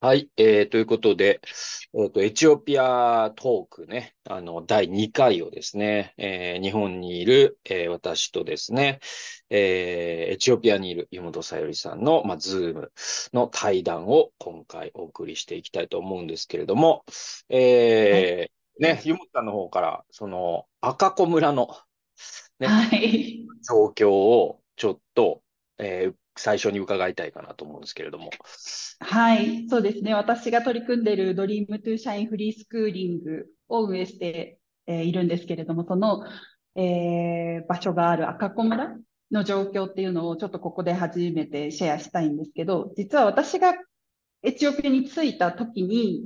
はい、えー、ということで、えーと、エチオピアトークね、あの、第2回をですね、えー、日本にいる、えー、私とですね、えー、エチオピアにいる湯本さゆりさんの、まあ、ズームの対談を今回お送りしていきたいと思うんですけれども、えー、はい、ね、湯本さんの方から、その、赤子村の、ね、はい、状況をちょっと、えー、最初に伺いたいかなと思うんですけれども。はい、そうですね。私が取り組んでいる Dream to Shine フリースクールを運営して、え、いるんですけれども、その、えー、場所がある赤子村の状況っていうのをちょっとここで初めてシェアしたいんですけど、実は私がエチオピアに着いた時に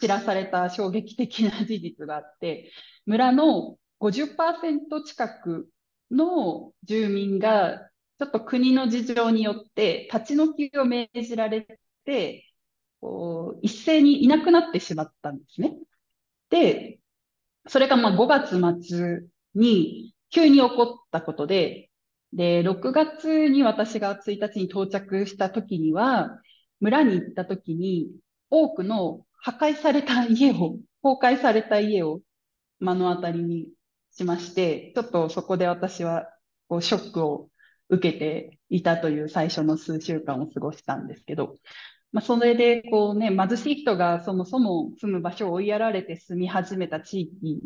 知らされた衝撃的な事実があって、村の50%近くの住民がちょっと国の事情によって立ち退きを命じられて、こう一斉にいなくなってしまったんですね。で、それがまあ5月末に急に起こったことで、で、6月に私が1日に到着した時には、村に行った時に多くの破壊された家を、崩壊された家を目の当たりにしまして、ちょっとそこで私はこうショックを受けていたという最初の数週間を過ごしたんですけど、まあ、それでこうね、貧しい人がそもそも住む場所を追いやられて住み始めた地域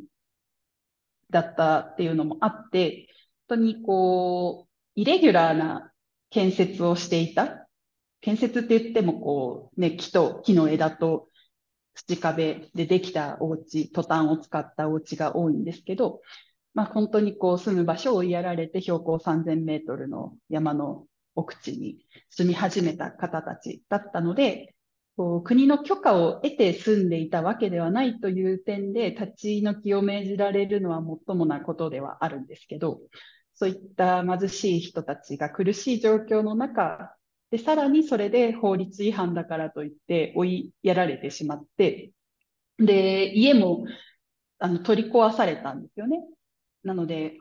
だったっていうのもあって、本当にこう、イレギュラーな建設をしていた。建設って言ってもこう、ね、木と木の枝と土壁でできたお家、トタンを使ったお家が多いんですけど、まあ、本当にこう住む場所を追いやられて標高3000メートルの山の奥地に住み始めた方たちだったので、こう国の許可を得て住んでいたわけではないという点で立ち退きを命じられるのは最もなことではあるんですけど、そういった貧しい人たちが苦しい状況の中で、さらにそれで法律違反だからといって追いやられてしまって、で、家もあの取り壊されたんですよね。なので、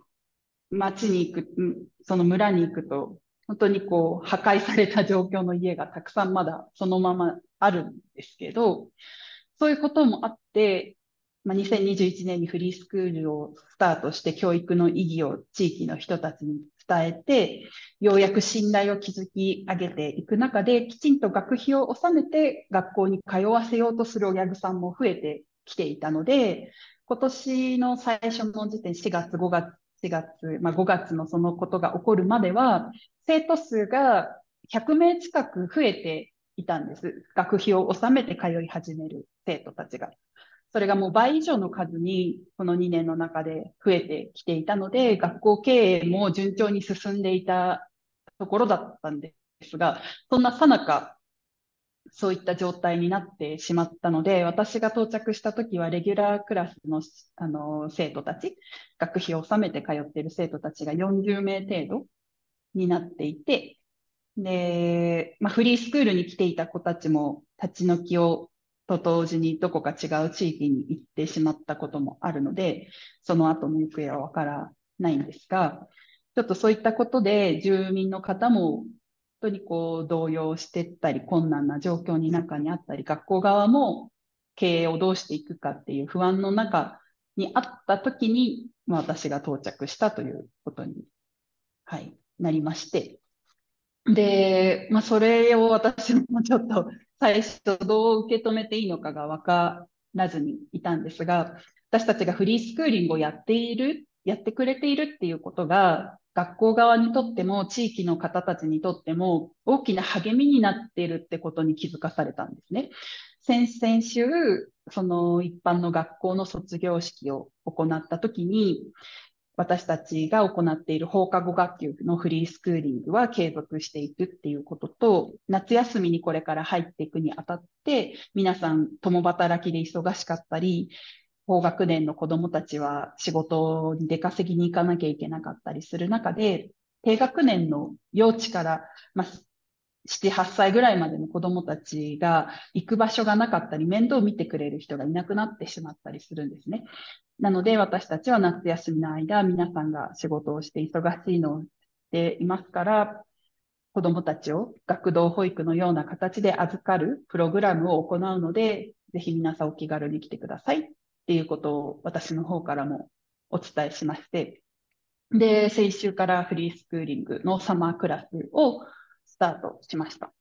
町に行く、その村に行くと、本当にこう、破壊された状況の家がたくさんまだそのままあるんですけど、そういうこともあって、まあ、2021年にフリースクールをスタートして教育の意義を地域の人たちに伝えて、ようやく信頼を築き上げていく中で、きちんと学費を納めて学校に通わせようとする親御さんも増えてきていたので、今年の最初の時点、4月、5月、4月、まあ、5月のそのことが起こるまでは、生徒数が100名近く増えていたんです。学費を納めて通い始める生徒たちが。それがもう倍以上の数にこの2年の中で増えてきていたので、学校経営も順調に進んでいたところだったんですが、そんなさなかそういった状態になってしまったので、私が到着した時はレギュラークラスのあの生徒たち、学費を納めて通っている生徒たちが40名程度になっていて、で、まあ、フリースクールに来ていた子たちも立ち退きをと同時にどこか違う地域に行ってしまったこともあるので、その後の行方はわからないんですが、ちょっとそういったことで住民の方も当にこう動揺してったり困難な状況に中にあったり、学校側も経営をどうしていくかっていう不安の中にあった時に、まあ、私が到着したということに、はい、なりまして。で、まあ、それを私もちょっと最初どう受け止めていいのかがわからずにいたんですが、私たちがフリースクーリングをやっている、やってくれているっていうことが、学校側にとっても地域の方たちにとっても大きな励みになっているってことに気づかされたんですね。先々週、その一般の学校の卒業式を行った時に、私たちが行っている放課後学級のフリースクーリングは継続していくっていうことと、夏休みにこれから入っていくにあたって、皆さん共働きで忙しかったり、高学年の子供たちは仕事に出稼ぎに行かなきゃいけなかったりする中で、低学年の幼稚から、まあ、7、8歳ぐらいまでの子供たちが行く場所がなかったり、面倒を見てくれる人がいなくなってしまったりするんですね。なので私たちは夏休みの間、皆さんが仕事をして忙しいのをしていますから、子供たちを学童保育のような形で預かるプログラムを行うので、ぜひ皆さんお気軽に来てくださいっていうことを私の方からもお伝えしまして、で、先週からフリースクーリングのサマークラスをスタートしました。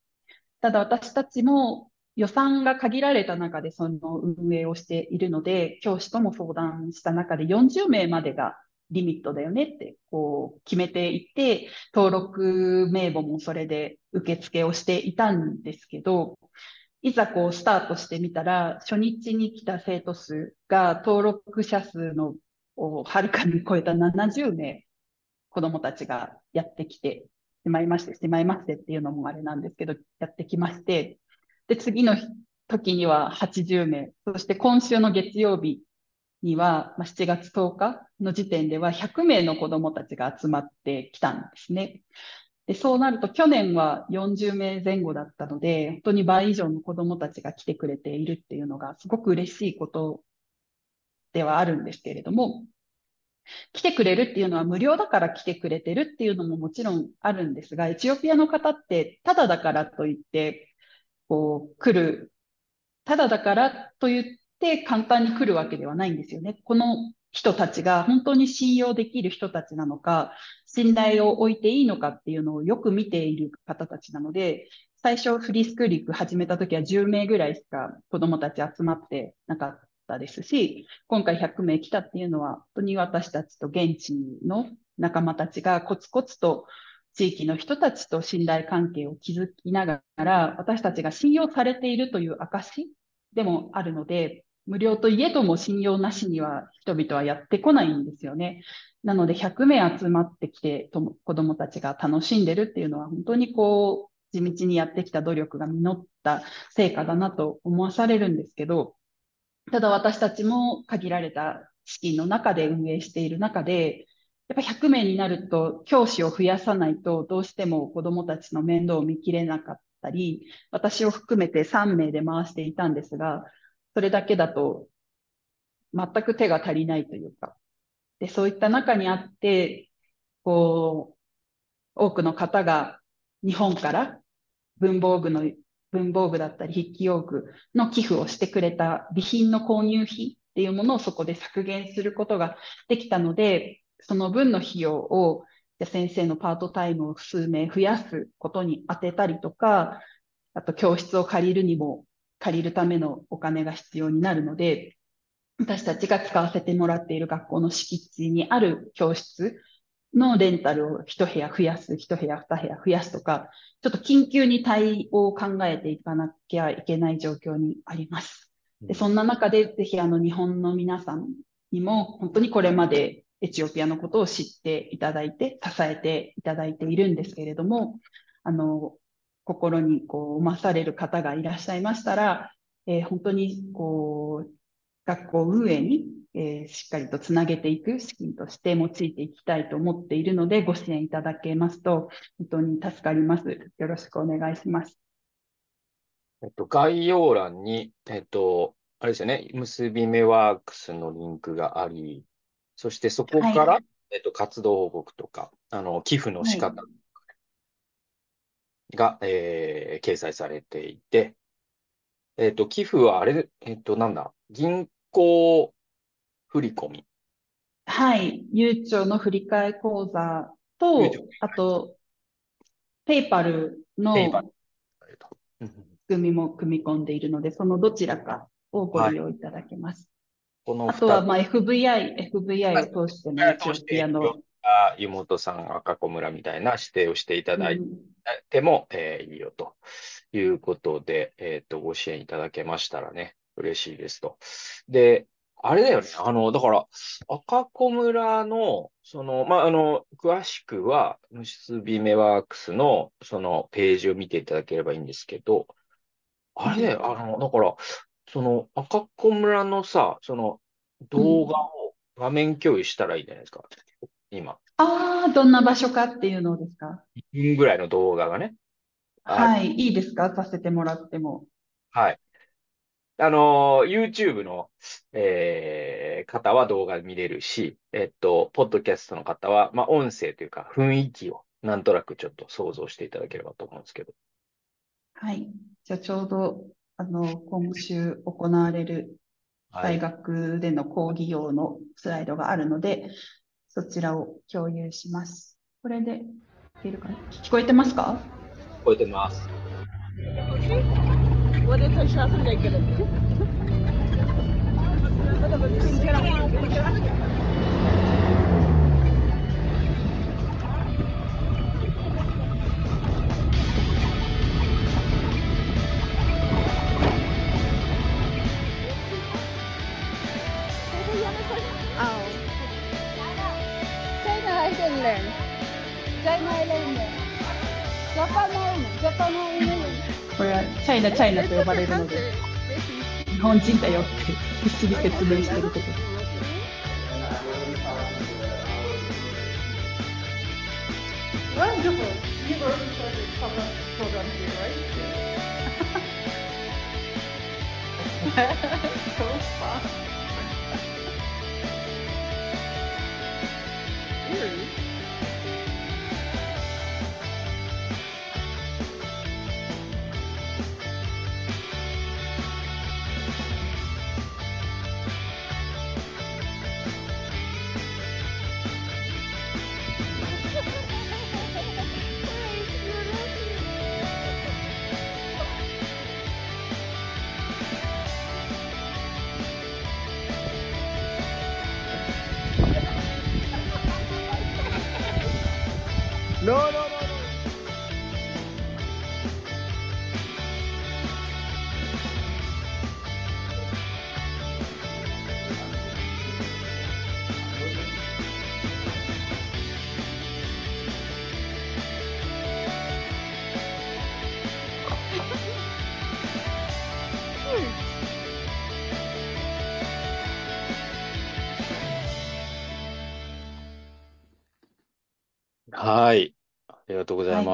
ただ私たちも予算が限られた中でその運営をしているので、教師とも相談した中で40名までがリミットだよねってこう決めていて、登録名簿もそれで受付をしていたんですけど、いざこうスタートしてみたら、初日に来た生徒数が登録者数のをはるかに超えた70名子供たちがやってきてしまいまして、しまいましてっていうのもあれなんですけど、やってきまして、で、次の時には80名、そして今週の月曜日には、まあ、7月10日の時点では100名の子供たちが集まってきたんですね。で、そうなると去年は40名前後だったので、本当に倍以上の子供たちが来てくれているっていうのがすごく嬉しいことではあるんですけれども、来てくれるっていうのは無料だから来てくれてるっていうのももちろんあるんですが、エチオピアの方ってただだからといって、こう来る、ただだからと言って簡単に来るわけではないんですよね。この人たちが本当に信用できる人たちなのか、信頼を置いていいのかっていうのをよく見ている方たちなので、最初フリースクーリック始めた時は10名ぐらいしか子供たち集まってなかったですし、今回100名来たっていうのは、本当に私たちと現地の仲間たちがコツコツと地域の人たちと信頼関係を築きながら、私たちが信用されているという証でもあるので、無料といえども信用なしには人々はやってこないんですよね。なので100名集まってきて子供たちが楽しんでるっていうのは本当にこう地道にやってきた努力が実った成果だなと思わされるんですけど、ただ私たちも限られた資金の中で運営している中で、やっぱ100名になると教師を増やさないとどうしても子供たちの面倒を見きれなかったり、私を含めて3名で回していたんですが、それだけだと全く手が足りないというか、でそういった中にあって、こう、多くの方が日本から文房具の文房具だったり筆記用具の寄付をしてくれた備品の購入費っていうものをそこで削減することができたので、その分の費用をじゃ先生のパートタイムを数名増やすことに当てたりとか、あと教室を借りるにも借りるためのお金が必要になるので、私たちが使わせてもらっている学校の敷地にある教室のレンタルを一部屋増やす、一部屋二部屋増やすとか、ちょっと緊急に対応を考えていかなきゃいけない状況にあります。でそんな中で、ぜひあの日本の皆さんにも本当にこれまでエチオピアのことを知っていただいて、支えていただいているんですけれども、あの、心にこう、まされる方がいらっしゃいましたら、えー、本当にこう、学校運営にえー、しっかりとつなげていく資金として用いていきたいと思っているので、ご支援いただけますと、本当に助かります。よろしくお願いします。えっと、概要欄に、えっと、あれですよね、結び目ワークスのリンクがあり、そしてそこから、はい、えっと、活動報告とか、あの、寄付の仕方が、はい、えー、掲載されていて、えっと、寄付はあれ、えっと、なんだ、銀行振り込み。はい。ゆうちょの振り替え口座と、あと、ペイパルの仕組みも組み込んでいるので、そのどちらかをご利用いただけます。はい、あとは、まあ、FVI、FVI を通してのエチオピアの。湯本さん、赤子村みたいな指定をしていただいても、うん、えー、いいよということで、えっ、ー、と、ご支援いただけましたらね、嬉しいですと。で、あれだよね。あの、だから、赤子村の、その、まあ、あの、詳しくは、結び目ワークスの、その、ページを見ていただければいいんですけど、あれだよ。あの、だから、その、赤子村のさ、その、動画を画面共有したらいいんじゃないですか。今。ああ、どんな場所かっていうのですか？1分ぐらいの動画がね。はい、いいですか？させてもらっても。はい。あの、YouTube の、えー、方は動画見れるし、えっと、ポッドキャストの方は、まあ、音声というか、雰囲気をなんとなくちょっと想像していただければと思うんですけど。はい。じゃあちょうど、あの、今週行われる大学での講義用のスライドがあるので、そちらを共有します。これでいけるか？な聞こえてますか？聞こえてます。これはチャイナ、チャイナと呼ばれるので、日本人だよって必死に説明してるとこ。Wonderful. You've already started summer program here, right? so far. Really?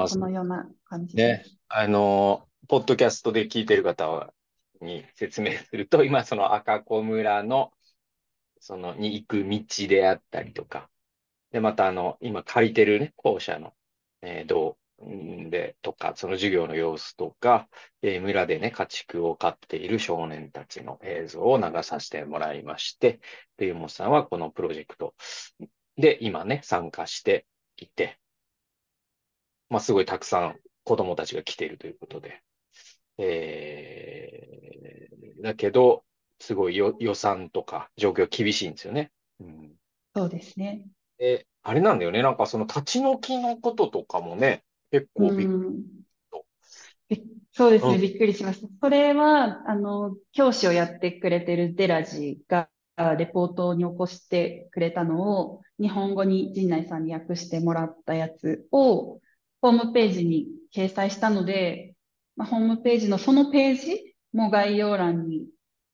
ますこ。のような感じね。あの、ポッドキャストで聞いてる方に説明すると、今その赤子村の、そのに行く道であったりとか、で、またあの、今借りてるね、校舎の、えー、どうんで、とか、その授業の様子とか、えー村でね、家畜を飼っている少年たちの映像を流させてもらいまして、で、ゆもさんはこのプロジェクトで今ね、参加していて、まあ、すごいたくさん子供たちが来ているということで、えー、だけど、すごいよ予算とか状況厳しいんですよね。うん。そうですね。で、あれなんだよね。なんかその立ち退きのこととかもね、結構びっうんびそうですね、うんびっくりしました。それは、あの、教師をやってくれてるデラジが、レポートに起こしてくれたのを、日本語に陣内さんに訳してもらったやつを、ホームページに掲載したので、まあ、ホームページのそのページも概要欄に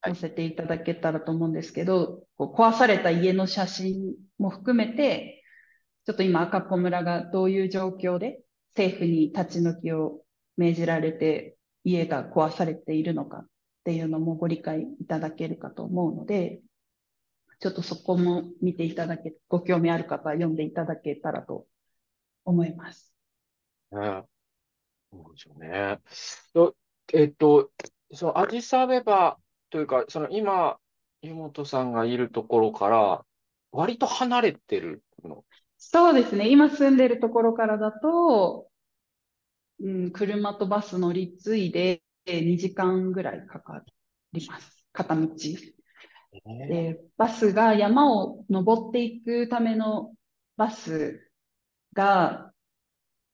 載せていただけたらと思うんですけど、こう壊された家の写真も含めて、ちょっと今赤子村がどういう状況で政府に立ち退きを命じられて家が壊されているのかっていうのもご理解いただけるかと思うので、ちょっとそこも見ていただけ、ご興味ある方は読んでいただけたらと思います。ね。そうですよね。とえっと、そのアディスアベバというか、その今、湯本さんがいるところから、割と離れてるの？そうですね。今住んでるところからだと、うん、車とバス乗り継いで2時間ぐらいかかります。片道。で、バスが山を登っていくためのバスが、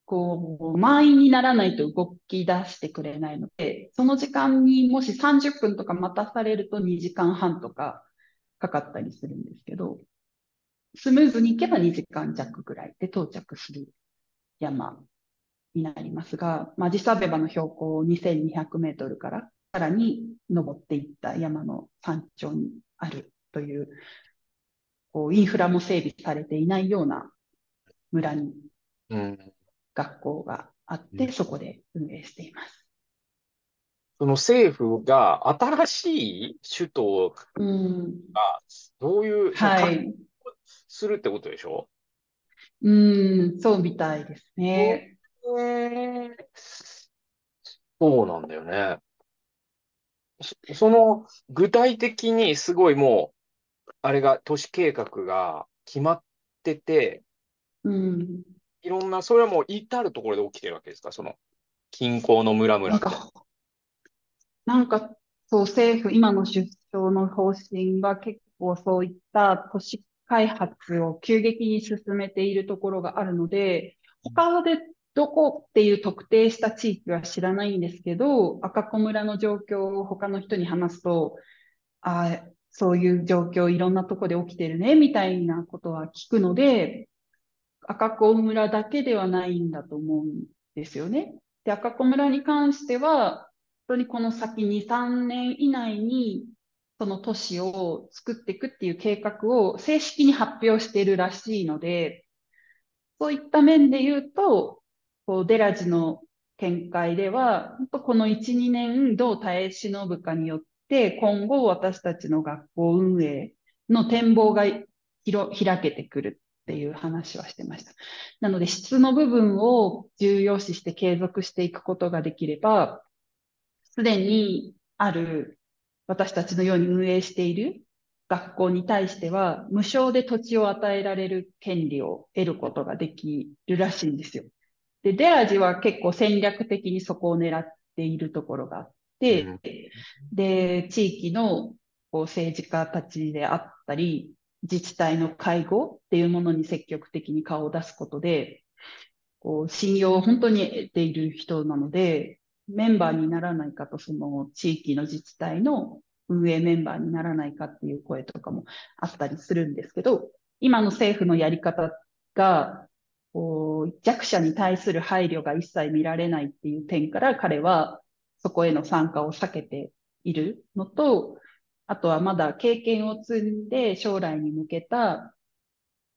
こう、満員にならないと動き出してくれないので、その時間にもし30分とか待たされると2時間半とかかかったりするんですけど、スムーズに行けば2時間弱ぐらいで到着する山になりますが、まあ、アディスアベバの標高2200メートルからさらに登っていった山の山頂にあるという、こうインフラも整備されていないような村に。学校があっうて、そこで運営しています。その政府が新しい首都うん、がどういう、その管理はい。するってことでしょ？うん、そうみたいですね。えそうなんだよね。そ、その、具体的にすごいもう、あれが、都市計画が決まってて、うん。いろんな、それはもう至るところで起きてるわけですか？その、近郊の村々。なんか、なんか、そう、政府、今の首相の方針が結構そういった都市開発を急激に進めているところがあるので、他でどこっていう特定した地域は知らないんですけど、赤子村の状況を他の人に話すと、あ、そういう状況いろんなとこで起きてるね、みたいなことは聞くので、赤子村だけではないんだと思うんですよね。で、赤子村に関しては、本当にこの先2、3年以内に、その都市を作っていくっていう計画を正式に発表しているらしいので、そういった面で言うと、こう、デラジの見解では、本当この1、2年どう耐え忍ぶかによって、今後私たちの学校運営の展望が開けてくるっていう話はしてました。なので質の部分を重要視して継続していくことができれば、すでにある私たちのように運営している学校に対しては、無償で土地を与えられる権利を得ることができるらしいんですよ。で、デラジは結構戦略的にそこを狙っているところがあって、うんで、地域のこう政治家たちであったり、自治体の介護っていうものに積極的に顔を出すことで、こう信用を本当に得ている人なので、メンバーにならないかと、その地域の自治体の運営メンバーにならないかっていう声とかもあったりするんですけど、今の政府のやり方が、こう弱者に対する配慮が一切見られないっていう点から彼はそこへの参加を避けているのと、あとはまだ経験を積んで将来に向けた、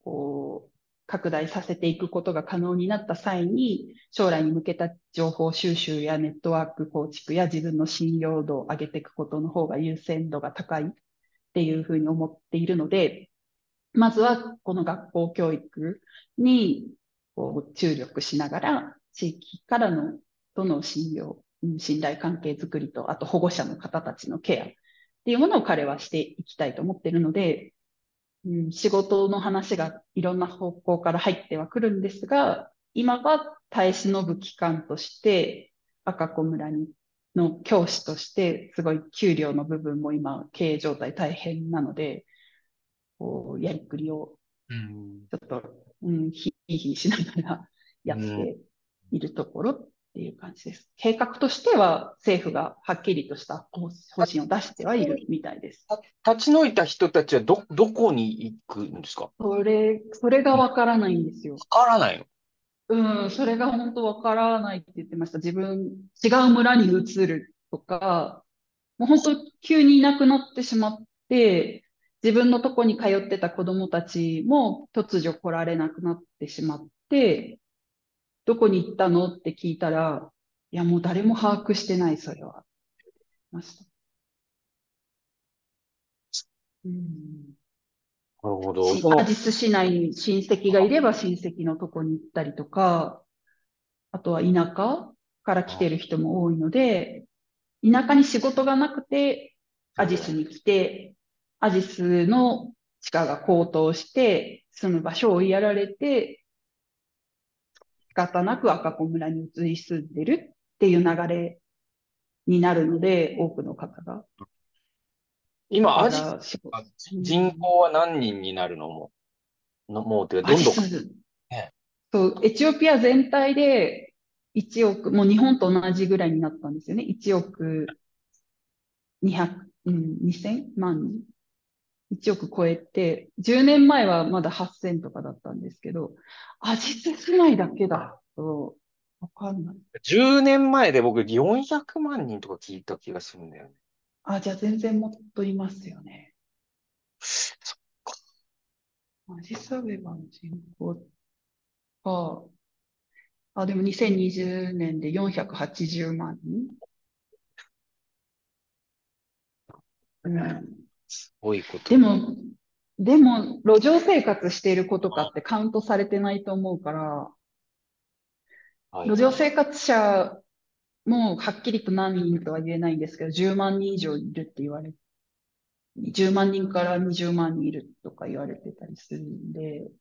こう、拡大させていくことが可能になった際に、将来に向けた情報収集やネットワーク構築や自分の信用度を上げていくことの方が優先度が高いっていうふうに思っているので、まずはこの学校教育にこう注力しながら、地域からのとの信用、信頼関係づくりと、あと保護者の方たちのケアっていうものを彼はしていきたいと思っているので、うん、仕事の話がいろんな方向から入ってはくるんですが、今は耐え忍ぶ期間として、赤子村にの教師として、すごい給料の部分も今、経営状態大変なので、こう、やりくりをうん。ちょっと、うん、ひいひいしながらやっているところっていう感じです。計画としては政府がはっきりとした方方針を出してはいるみたいです。立ち退いた人たちはど、どこに行くんですか？それ、それがわからないんですよ。わからないの？うん、それが本当わからないって言ってました。自分、違う村に移るとか、もう本当急にいなくなってしまって、自分のとこに通ってた子供たちも突如来られなくなってしまって、どこに行ったの？って聞いたら、いやもう誰も把握してない、それは。ました。うんなるほど。しそのアジス市内に親戚がいれば親戚のとこに行ったりとか、あとは田舎から来てる人も多いので、田舎に仕事がなくて、アジスに来て、アジスの地価が高騰して、住む場所を追いやられて、仕方なく赤子村に移り住んでるっていう流れになるので、多くの方が。今、アジア人口は何人になるの？も、のもうてか、どんどん、ねそう、エチオピア全体で1億、もう日本と同じぐらいになったんですよね。1億200、うん、2000万人。1億超えて、10年前はまだ8000とかだったんですけど、アジス市内だけだと、わかんない。10年前で僕400万人とか聞いた気がするんだよね。あ、じゃあ全然もっといますよね。そアジスアベバの人口が、あ、でも2020年で480万人。うん。すごいこと。でも、でも、路上生活している子とかってカウントされてないと思うから、はい路上生活者もはっきりと何人とは言えないんですけど、10万人以上いるって言われ、10万人から20万人いるとか言われてたりするんで、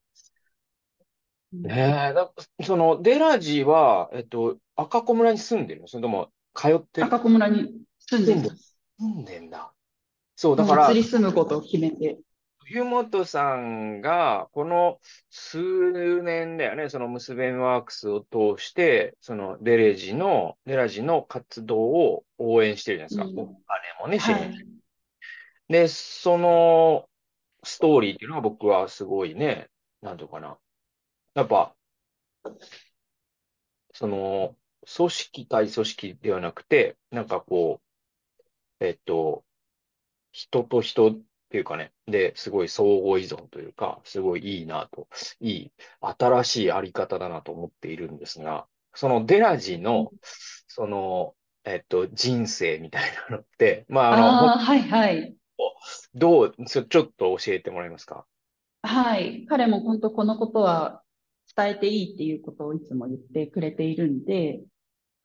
うんねえ、だその、デラジは、えっと、赤子村に住んでるの？それとも、通ってる？赤子村に住んでます。住んでんだ。そう、だから、移り住むことを決めて。冬本さんが、この数年だよね、その結べんワークスを通して、そのデレジの、デラジの活動を応援してるじゃないですか。うんお金もね、支は援い。で、そのストーリーっていうのが僕はすごいね、なんていうのかな。やっぱ、その、組織対組織ではなくて、なんかこう、えっと、人と人っていうかね、で、すごい相互依存というか、すごいいいなと、いい、新しいあり方だなと思っているんですが、そのデラジの、その、えっと、人生みたいなのって、まあ、あの、ああ、はいはい。どう、ちょ、ちょっと教えてもらえますか？はい。彼も本当このことは伝えていいっていうことをいつも言ってくれているんで、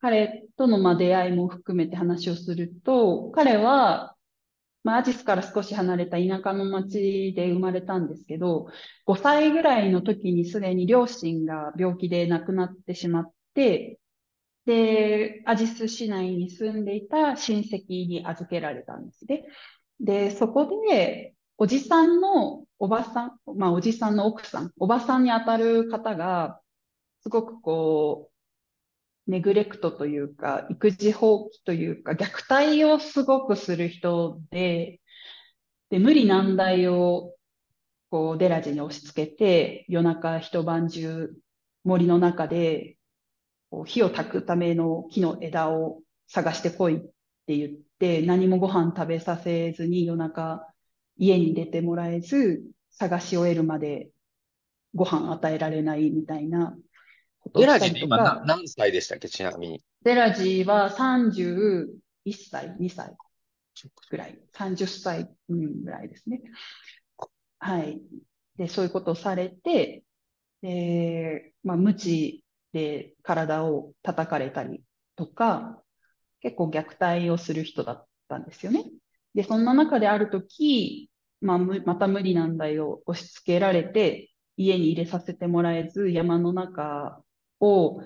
彼とのまあ出会いも含めて話をすると、彼は、まあ、アジスから少し離れた田舎の町で生まれたんですけど、5歳ぐらいの時にすでに両親が病気で亡くなってしまって、で、アジス市内に住んでいた親戚に預けられたんですね。で、そこで、おじさんのおばさん、まあおじさんの奥さん、おばさんにあたる方が、すごくこう、ネグレクトというか、育児放棄というか、虐待をすごくする人で、で、無理難題を、こう、デラジに押し付けて、夜中一晩中、森の中で、こう火を焚くための木の枝を探してこいって言って、何もご飯食べさせずに夜中、家に出てもらえず、探し終えるまでご飯与えられないみたいなことをデラジって今何歳でしたっけちなみに。デラジは31歳、2歳ぐらい、30歳、うん、ぐらいですね。はい。で、そういうことをされて、で、まあ、無知で体を叩かれたりとか、結構虐待をする人だったんですよね。で、そんな中であるとき、まあ、むまた無理難題を押し付けられて、家に入れさせてもらえず、山の中を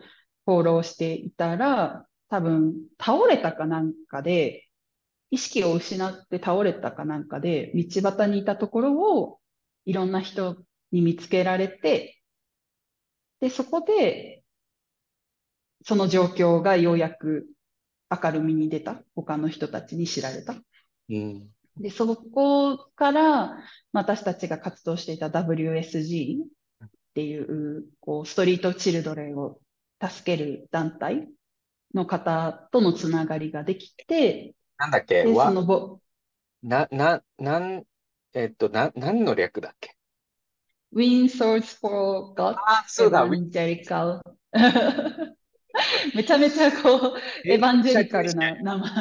放浪していたら、多分倒れたかなんかで、意識を失って倒れたかなんかで、道端にいたところをいろんな人に見つけられて、で、そこで、その状況がようやく明るみに出た。他の人たちに知られた。うん。で、そこから私たちが活動していた WSG っていう、こう、ストリートチルドレンを助ける団体の方とのつながりができて、なんだっけ？で、そわ、のぼ、な、な、なん、えっと、な、何の略だっけ？Win Swords for God あ、そうだ、ウィ Evangelical めちゃめちゃこう、エヴァンジェリカルな名前。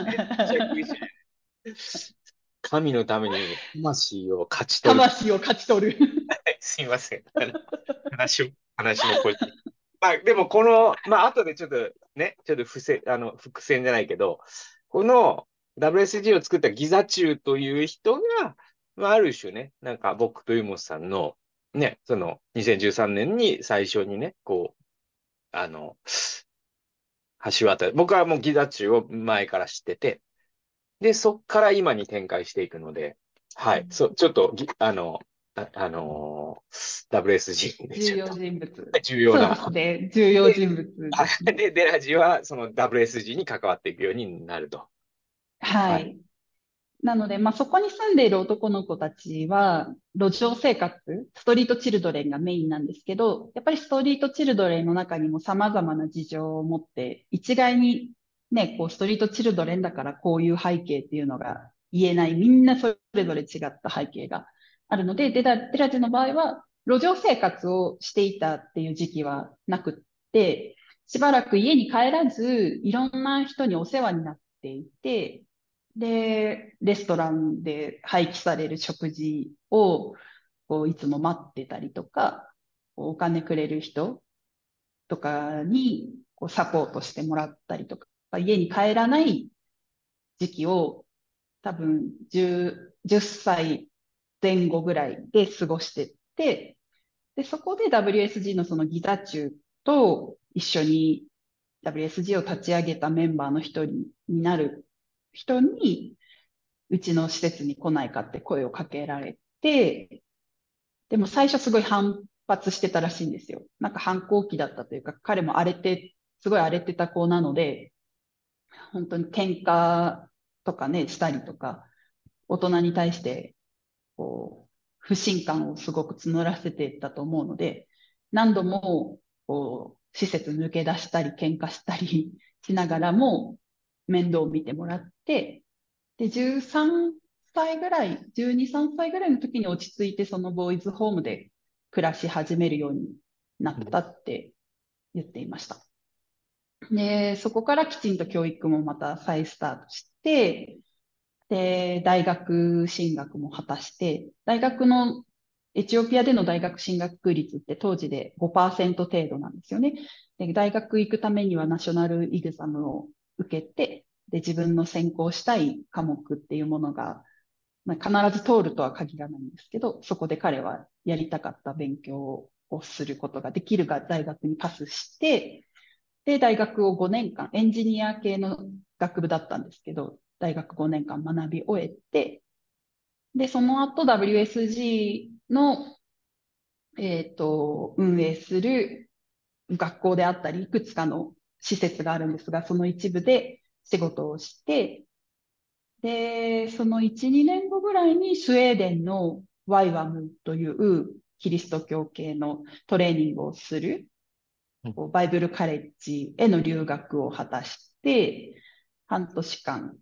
神のために魂を勝ち取る。魂を勝ち取る。すいません。話を、話の声。まあ、でもこの、まあ、後でちょっとね、ちょっと伏せ、あの、伏線じゃないけど、この WSG を作ったギザチュウという人が、まあ、ある種ね、なんか僕とユモスさんの、ね、その2013年に最初にね、こう、あの、橋渡り、僕はもうギザチュウを前から知ってて、で、そっから今に展開していくので、はい、そう、ちょっとぎ、あの、あ、あのー WSG でち重要人物。重要な。そうで。重要人物で。で、デラジはその WSG に関わっていくようになると。は。はいなので、まあ、そこに住んでいる男の子たちは、路上生活、ストリートチルドレンがメインなんですけど、やっぱりストリートチルドレンの中にも様々な事情を持って、一概にね、こう、ストリートチルドレンだからこういう背景っていうのが言えない、みんなそれぞれ違った背景があるので、デラ、デラジの場合は、路上生活をしていたっていう時期はなくって、しばらく家に帰らず、いろんな人にお世話になっていて、で、レストランで廃棄される食事を、こういつも待ってたりとか、お金くれる人とかにこうサポートしてもらったりとか、家に帰らない時期を多分10、10歳前後ぐらいで過ごしてって、で、そこで WSG のそのギザチュと一緒に WSG を立ち上げたメンバーの一人になる人に、うちの施設に来ないかって声をかけられて、でも最初すごい反発してたらしいんですよ。なんか反抗期だったというか、彼も荒れて、すごい荒れてた子なので、本当に喧嘩とかね、したりとか、大人に対して、こう、不信感をすごく募らせていったと思うので、何度も、こう、施設抜け出したり、喧嘩したり しながらも、面倒を見てもらって、で、13歳ぐらい、12、3歳ぐらいの時に落ち着いて、そのボーイズホームで暮らし始めるようになったって言っていました。で、そこからきちんと教育もまた再スタートして、で、大学進学も果たして、大学の、エチオピアでの大学進学率って当時で5%程度なんですよね。で、大学行くためにはナショナルイグザムを受けて、で、自分の専攻したい科目っていうものが、まあ、必ず通るとは限らないんですけど、そこで彼はやりたかった勉強をすることができるが大学にパスして、で、大学を5年間、エンジニア系の学部だったんですけど、大学5年間学び終えて、で、その後 WSG の、えっと、運営する学校であったり、いくつかの施設があるんですが、その一部で仕事をして、で、その1、2年後ぐらいにスウェーデンのワイワムというキリスト教系のトレーニングをするバイブルカレッジへの留学を果たして、半年間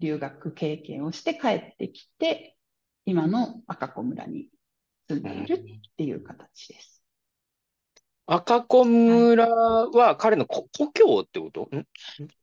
留学経験をして帰ってきて、今の赤子村に住んでいるっていう形です。赤子村は彼の故故郷ってこと？ん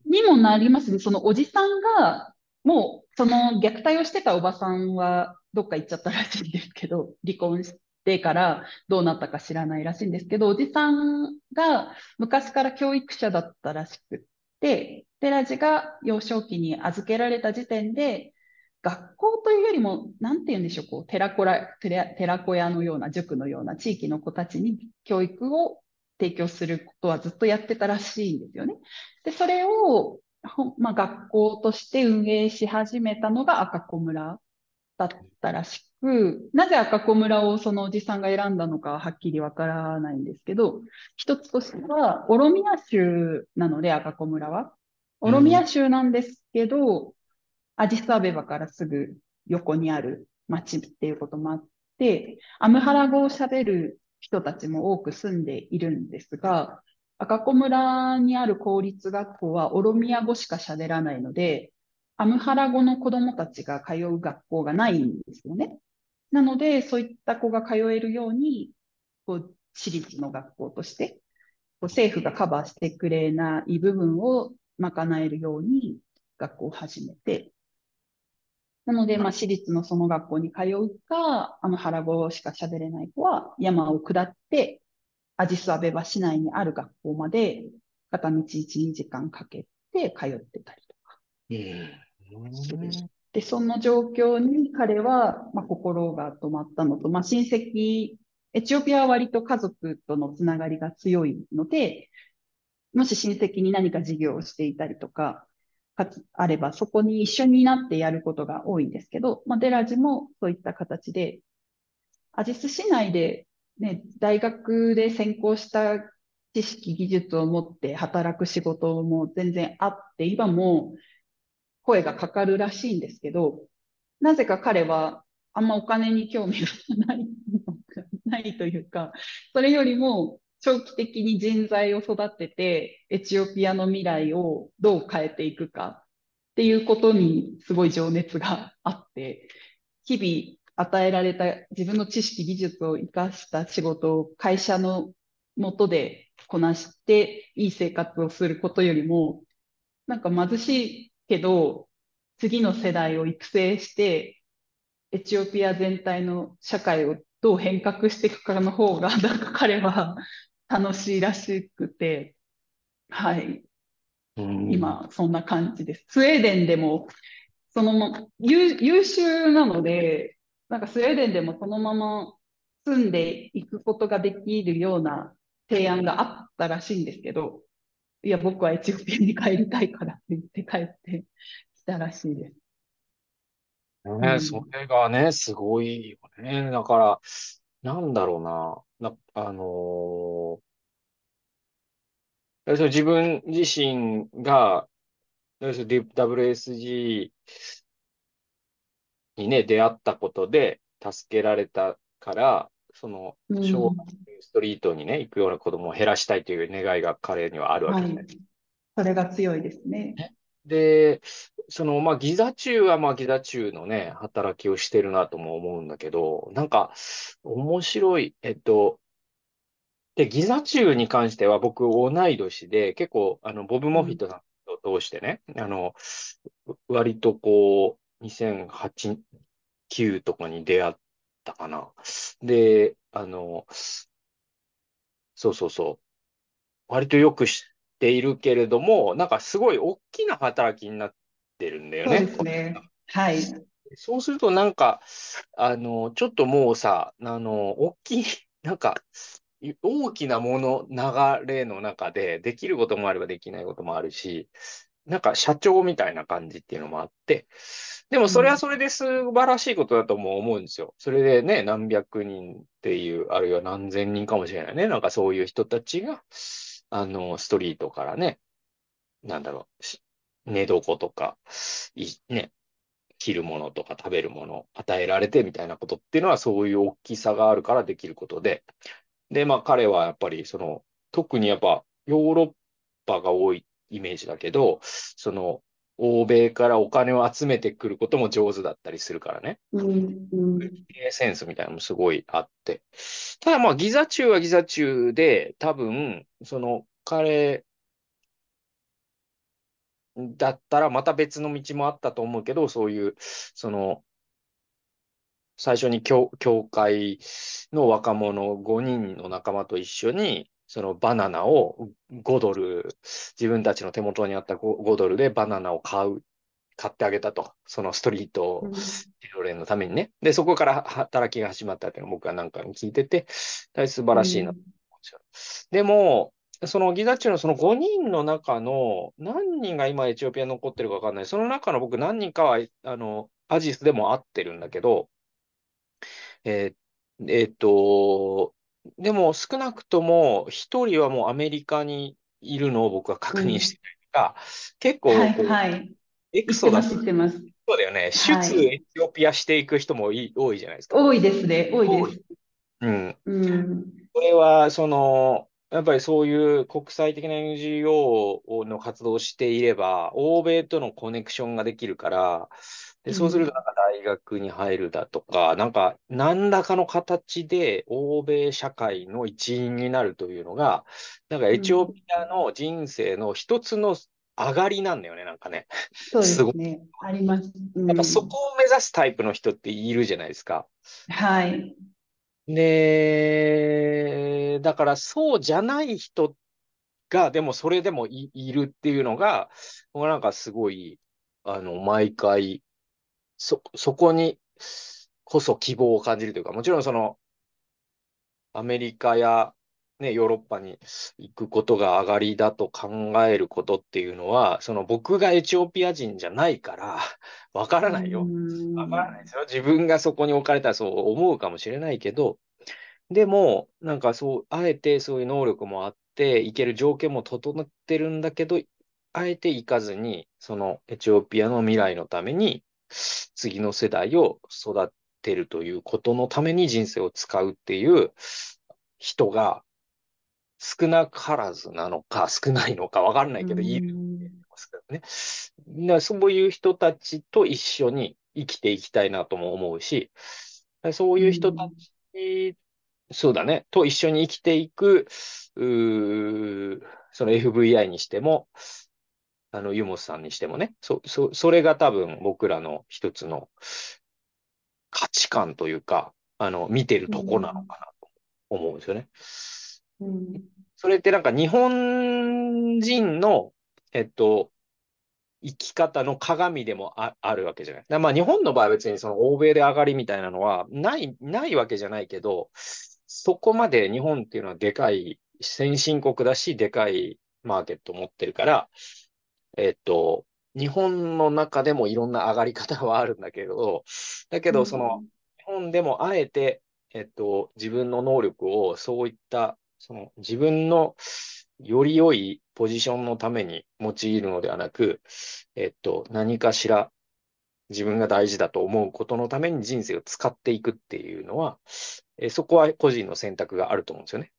にもなりますね。そのおじさんが、もうその虐待をしてたおばさんはどっか行っちゃったらしいんですけど、離婚してからどうなったか知らないらしいんですけど、おじさんが昔から教育者だったらしくって、で、ラジが幼少期に預けられた時点で、学校というよりも、なんて言うんでしょう、こう、寺子ら、寺、子屋のような、塾のような地域の子たちに教育を提供することはずっとやってたらしいんですよね。で、それを、まあ、学校として運営し始めたのが赤子村だったらしく、なぜ赤子村をそのおじさんが選んだのかははっきりわからないんですけど、一つとしては、オロミア州なので赤子村は。オロミア州なんですけど、アジスアベバからすぐ横にある町っていうこともあって、アムハラ語を喋る人たちも多く住んでいるんですが、赤子村にある公立学校はオロミア語しか喋らないので、アムハラ語の子供たちが通う学校がないんですよね。なので、そういった子が通えるように、こう、私立の学校として、こう政府がカバーしてくれない部分を賄えるように学校を始めて、なので、まあ、私立のその学校に通うか、あの原語しか喋れない子は山を下って、アジスアベバ市内にある学校まで片道1、2時間かけて通ってたりとか。うんで、その状況に彼は、まあ、心が止まったのと、まあ、親戚、エチオピアは割と家族とのつながりが強いので、もし親戚に何か事業をしていたりとか、かつ、あれば、そこに一緒になってやることが多いんですけど、まあ、デラジもそういった形で、アジス市内で、ね、大学で専攻した知識、技術を持って働く仕事も全然あって、今も声がかかるらしいんですけど、なぜか彼はあんまお金に興味がない、ないというか、それよりも長期的に人材を育てて、エチオピアの未来をどう変えていくかっていうことにすごい情熱があって、日々与えられた自分の知識、技術を生かした仕事を会社の下でこなしていい生活をすることよりも、なんか貧しいけど、次の世代を育成して、エチオピア全体の社会をどう変革していくかの方が、なんか彼は楽しいらしくて、はい。うん今、そんな感じです。スウェーデンでも、そのま、優、優秀なので、なんかスウェーデンでもそのまま住んでいくことができるような提案があったらしいんですけど、いや、僕はエチオピアに帰りたいからって言って帰ってきたらしいです。ね、うんそれがね、すごいよね。だから、なんだろうな。な、あのー、自分自身が、WSG にね、出会ったことで助けられたから、その、うん小学生ストリートにね、行くような子供を減らしたいという願いが彼にはあるわはけですね。い。それが強いですね。で、その、まあ、ギザ中は、まあ、ギザ中のね、働きをしてるなとも思うんだけど、なんか、面白い、えっと、で、ギザ中に関しては僕同い年で、結構、あの、ボブ・モフィットさんを通してね、あの、割とこう、2008、9とかに出会ったかな。で、あの、そうそうそう。割とよく知っているけれども、なんかすごい大きな働きになってるんだよね。そうですね。はい。そうするとなんか、あの、ちょっともうさ、あの、大きい、なんか、い大きなもの、流れの中で、できることもあればできないこともあるし、なんか社長みたいな感じっていうのもあって、でもそれはそれで素晴らしいことだとも思うんですよ。それでね、何百人っていう、あるいは何千人かもしれないね。なんかそういう人たちが、あの、ストリートからね、なんだろう、寝床とか、ね、着るものとか食べるもの与えられてみたいなことっていうのはそういう大きさがあるからできることで。で、まあ彼はやっぱりその、特にやっぱヨーロッパが多いイメージだけど、その、欧米からお金を集めてくることも上手だったりするからね。うん、うん、センスみたいなのもすごいあって。ただまあギザ中はギザ中で、多分、その彼だったらまた別の道もあったと思うけど、そういう、その、最初に教、教会の若者5人の仲間と一緒に、そのバナナを5ドル、自分たちの手元にあった 5, 5ドルでバナナを買う、買ってあげたと。そのストリートうんチルドレンのためにね。で、そこから働きが始まったっていうのを僕は何回も聞いてて、大変素晴らしいなうんでも、そのギザ中のその5人の中の何人が今エチオピアに残ってるか分かんない。その中の僕何人かは、あの、アジスでも会ってるんだけど、えーえーっと、でも少なくとも一人はもうアメリカにいるのを僕は確認してたりとか、結構はい、はい。エクソダス言ってます。そうだよね。出エチオピアしていく人もい多いじゃないですか。多いですね、多いです。うん。うん、これは、その、やっぱりそういう国際的な NGO の活動をしていれば、欧米とのコネクションができるから、で、そうするとなんか大学に入るだとか、なんか何らかの形で欧米社会の一員になるというのが、なんかエチオピアの人生の一つの上がりなんだよね、なんかね。そうですね。あります。うんやっぱそこを目指すタイプの人っているじゃないですか。はい。ねえ、だからそうじゃない人が、でもそれでもい、いるっていうのが、もうなんかすごい、あの、毎回、そ、そこにこそ希望を感じるというか、もちろんその、アメリカや、ね、ヨーロッパに行くことが上がりだと考えることっていうのは、その僕がエチオピア人じゃないから、わからないよ。うんわからないですよ。自分がそこに置かれたらそう思うかもしれないけど、でも、なんかそう、あえてそういう能力もあって、行ける条件も整ってるんだけど、あえて行かずに、そのエチオピアの未来のために、次の世代を育てるということのために人生を使うっていう人が少なからずなのか少ないのかわからないけど、いるますけどね。そういう人たちと一緒に生きていきたいなとも思うし、そういう人たち、そうだね、と一緒に生きていく、その FVI にしても、あの、ユモスさんにしてもね、そ、そ、それが多分僕らの一つの価値観というか、あの、見てるとこなのかなと思うんですよね。うん。それってなんか日本人の、えっと、生き方の鏡でもあ、あるわけじゃない？だまあ日本の場合は別にその欧米で上がりみたいなのはない、ないわけじゃないけど、そこまで日本っていうのはでかい、先進国だし、でかいマーケットを持ってるから、えっと、日本の中でもいろんな上がり方はあるんだけど、だけどその、日本でもあえて、えっと、自分の能力をそういった、その自分のより良いポジションのために用いるのではなく、えっと、何かしら自分が大事だと思うことのために人生を使っていくっていうのは、えそこは個人の選択があると思うんですよね。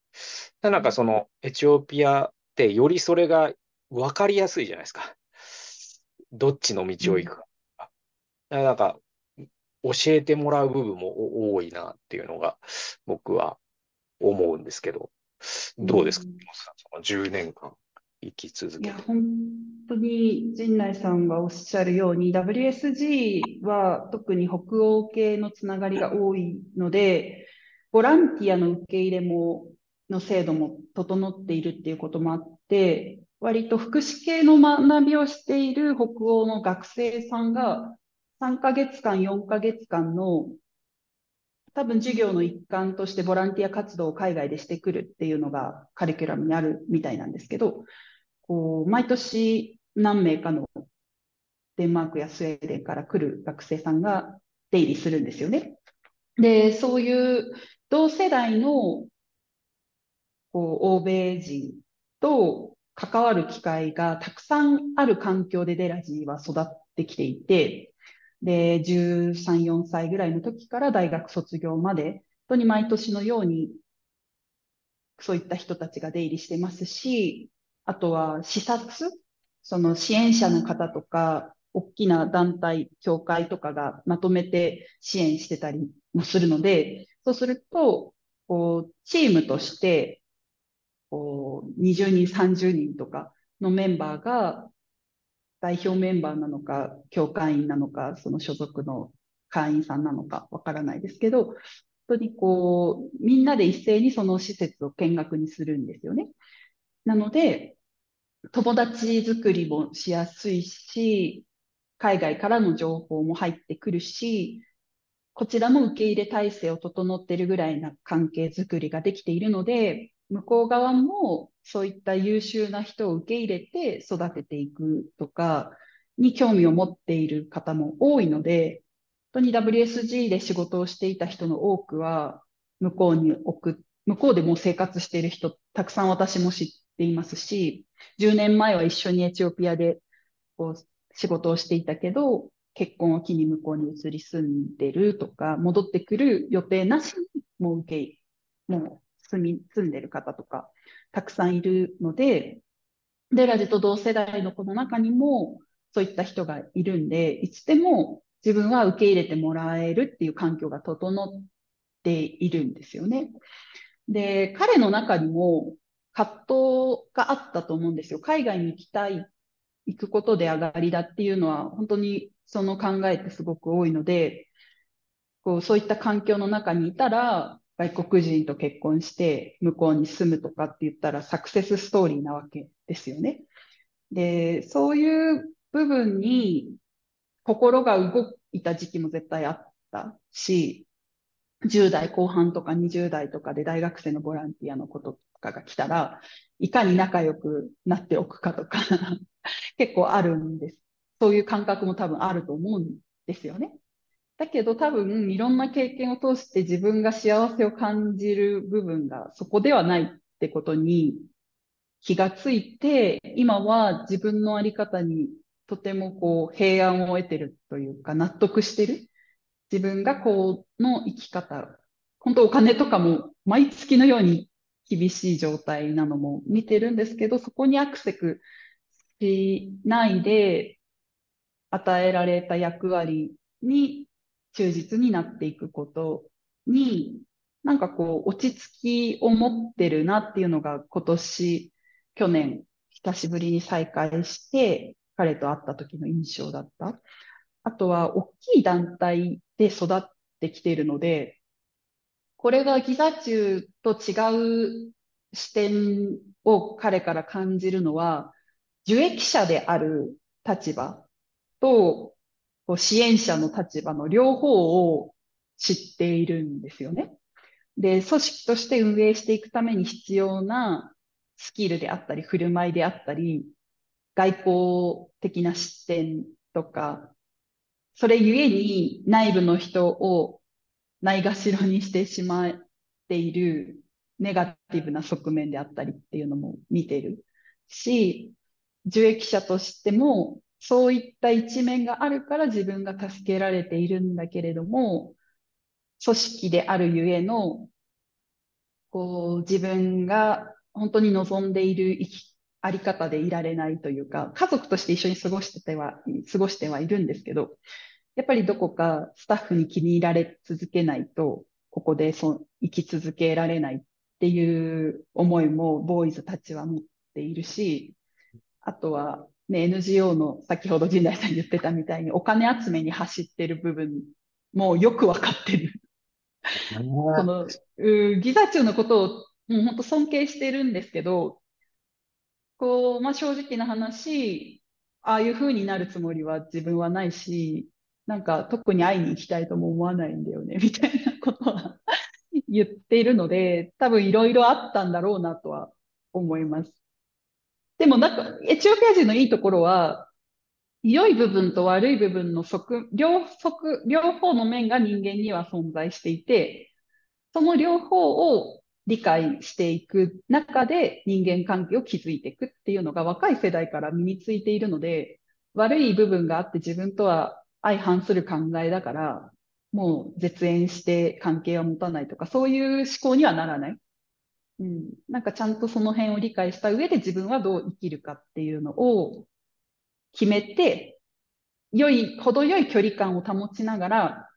なんかそのエチオピアってよりそれが分かりやすいじゃないですか。どっちの道を行くか。だかなんか教えてもらう部分も多いなっていうのが僕は思うんですけど、どうですか、うんその10年間生き続いや、けて。本当に陣内さんがおっしゃるように、WSG は特に北欧系のつながりが多いので、ボランティアの受け入れも、の制度も整っているっていうこともあって、割と福祉系の学びをしている北欧の学生さんが3ヶ月間、4ヶ月間の多分授業の一環としてボランティア活動を海外でしてくるっていうのがカリキュラムにあるみたいなんですけど、こう毎年何名かのデンマークやスウェーデンから来る学生さんが出入りするんですよね。で、そういう同世代のこう欧米人と関わる機会がたくさんある環境でデラジーは育ってきていて、で、13、4歳ぐらいの時から大学卒業まで、本当に毎年のようにそういった人たちが出入りしてますし、あとは視察、その支援者の方とか、大きな団体、協会とかがまとめて支援してたりもするので、そうすると、こう、チームとして、こう、20人、30人とかのメンバーが、代表メンバーなのか、協会員なのか、その所属の会員さんなのかわからないですけど、本当にこう、みんなで一斉にその施設を見学にするんですよね。なので、友達作りもしやすいし、海外からの情報も入ってくるし、こちらも受け入れ体制を整っているぐらいな関係づくりができているので、向こう側もそういった優秀な人を受け入れて育てていくとかに興味を持っている方も多いので、本当に WSG で仕事をしていた人の多くは、向こうに送っ、向こうでもう生活している人、たくさん私も知っていますし、10年前は一緒にエチオピアでこう仕事をしていたけど、結婚を機に向こうに移り住んでるとか、戻ってくる予定なしにもう受け、もう住み、住んでる方とか、たくさんいるので、デラジと同世代の子の中にも、そういった人がいるんで、いつでも自分は受け入れてもらえるっていう環境が整っているんですよね。で、彼の中にも葛藤があったと思うんですよ。海外に行きたい、行くことで上がりだっていうのは、本当にその考えってすごく多いので、こう、そういった環境の中にいたら、外国人と結婚して向こうに住むとかって言ったらサクセスストーリーなわけですよね。で、そういう部分に心が動いた時期も絶対あったし、10代後半とか20代とかで大学生のボランティアのこととかが来たら、いかに仲良くなっておくかとか 結構あるんです。そういう感覚も多分あると思うんですよね。だけど多分いろんな経験を通して自分が幸せを感じる部分がそこではないってことに気がついて、今は自分のあり方にとてもこう平安を得てるというか納得してる。自分がこの生き方、本当お金とかも毎月のように厳しい状態なのも見てるんですけど、そこにアクセクしないで与えられた役割に忠実になっていくことに、なんかこう落ち着きを持ってるなっていうのが今年、去年久しぶりに再会して彼と会った時の印象だった。あとは大きい団体で育ってきているので、これがギザ中と違う視点を彼から感じるのは、受益者である立場とこう支援者の立場の両方を知っているんですよね。で、組織として運営していくために必要なスキルであったり、振る舞いであったり、外交的な視点とか、それゆえに内部の人をないがしろにしてしまっているネガティブな側面であったりっていうのも見てるし、受益者としてもそういった一面があるから自分が助けられているんだけれども、組織であるゆえの、こう、自分が本当に望んでいる生き、あり方でいられないというか、家族として一緒に過ごしては、過ごしてはいるんですけど、やっぱりどこかスタッフに気に入られ続けないと、ここでそ生き続けられないっていう思いもボーイズたちは持っているし、あとはね、NGO の先ほど陣内さん言ってたみたいにお金集めに走ってる部分もよくわかってる。このうギザチュウのことをもう本当尊敬してるんですけど、こう、まあ、正直な話、ああいう風になるつもりは自分はないし、なんか特に会いに行きたいとも思わないんだよね、みたいなことは言っているので、多分いろいろあったんだろうなとは思います。でもなんか、エチオピア人のいいところは、良い部分と悪い部分の側、両側、両方の面が人間には存在していて、その両方を理解していく中で人間関係を築いていくっていうのが若い世代から身についているので、悪い部分があって自分とは相反する考えだから、もう絶縁して関係は持たないとか、そういう思考にはならない。うん。なんかちゃんとその辺を理解した上で自分はどう生きるかっていうのを決めて、良い、程よい距離感を保ちながら、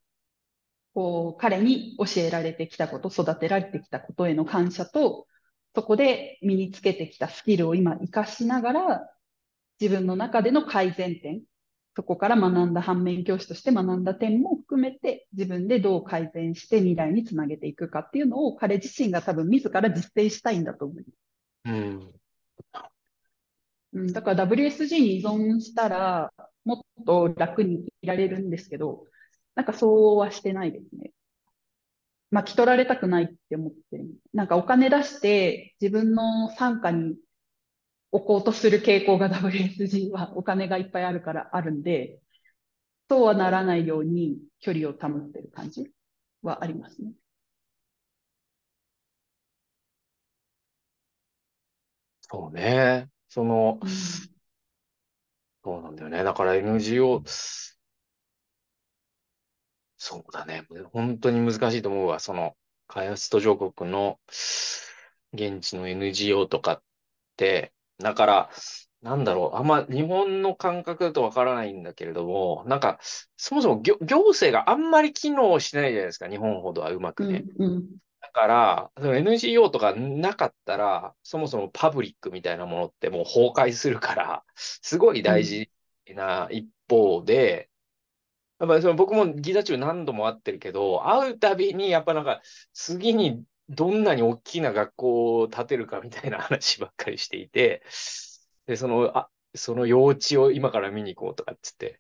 こう、彼に教えられてきたこと、育てられてきたことへの感謝と、そこで身につけてきたスキルを今活かしながら、自分の中での改善点、そこから学んだ反面教師として学んだ点も含めて自分でどう改善して未来につなげていくかっていうのを彼自身が多分自ら実践したいんだと思います。うん。うん、だから WSG に依存したらもっと楽にいられるんですけど、なんかそうはしてないですね。巻き取られたくないって思ってる。なんかお金出して自分の参加に置こうとする傾向が WSG はお金がいっぱいあるからあるんで、そうはならないように距離を保ってる感じはありますね。そうね。その、うんそうなんだよね。だから NGO、そうだね。本当に難しいと思うわ。その、開発途上国の現地の NGO とかって、だから、なんだろう。あんま日本の感覚だとわからないんだけれども、なんか、そもそも行、行政があんまり機能しないじゃないですか。日本ほどはうまくね。うん、うん、だから、その NGO とかなかったら、そもそもパブリックみたいなものってもう崩壊するから、すごい大事な一方で、やっぱりその僕もギザ中何度も会ってるけど、会うたびにやっぱなんか次にどんなに大きな学校を建てるかみたいな話ばっかりしていて、で、その、あ、その用地を今から見に行こうとかっつって、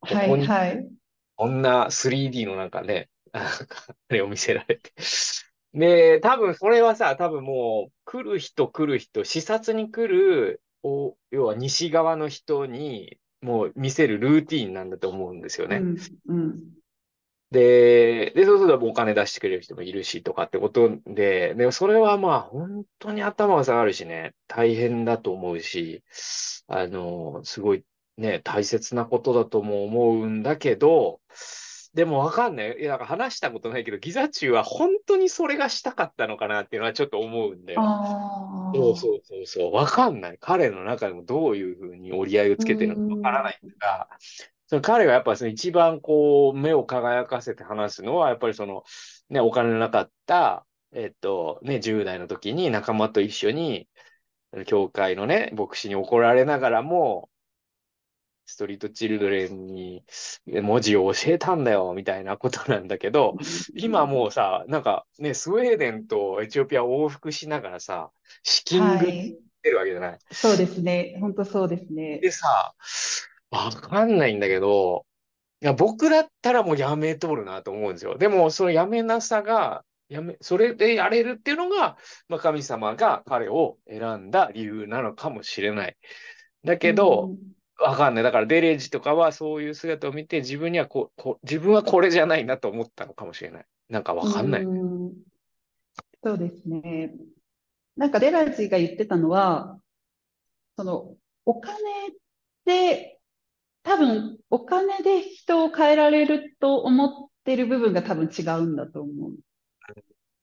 こはい、はい。こんな 3D のなんかね、あれを見せられて。で、多分それはさ、多分もう来る人来る人、視察に来る、お要は西側の人にもう見せるルーティーンなんだと思うんですよね。うん、うん、で、で、そうするとお金出してくれる人もいるしとかってことで、で、それはまあ本当に頭が下がるしね、大変だと思うし、あの、すごいね、大切なことだとも思うんだけど、でもわかんない。いや、なんか話したことないけど、ギザ中は本当にそれがしたかったのかなっていうのはちょっと思うんだよ。そうそうそうそう。わかんない。彼の中でもどういうふうに折り合いをつけてるのかわからないんだが、その彼がやっぱその一番こう、目を輝かせて話すのは、やっぱりその、ね、お金のなかった、えっと、ね、10代の時に仲間と一緒に、教会のね、牧師に怒られながらも、ストリートチルドレンに文字を教えたんだよ、みたいなことなんだけど、今もうさ、なんかね、スウェーデンとエチオピアを往復しながらさ、資金繰りはい。てるわけじゃない。そうですね。本当そうですね。でさ、わかんないんだけど、いや、僕だったらもうやめとるなと思うんですよ。でも、そのやめなさが、やめ、それでやれるっていうのが、まあ、神様が彼を選んだ理由なのかもしれない。だけど、うんわかんない。だから、デレージとかはそういう姿を見て、自分にはこう、こ自分はこれじゃないなと思ったのかもしれない。なんかわかんない。うんそうですね。なんかデラジが言ってたのは、そのお金で、多分お金で人を変えられると思ってる部分が多分違うんだと思う。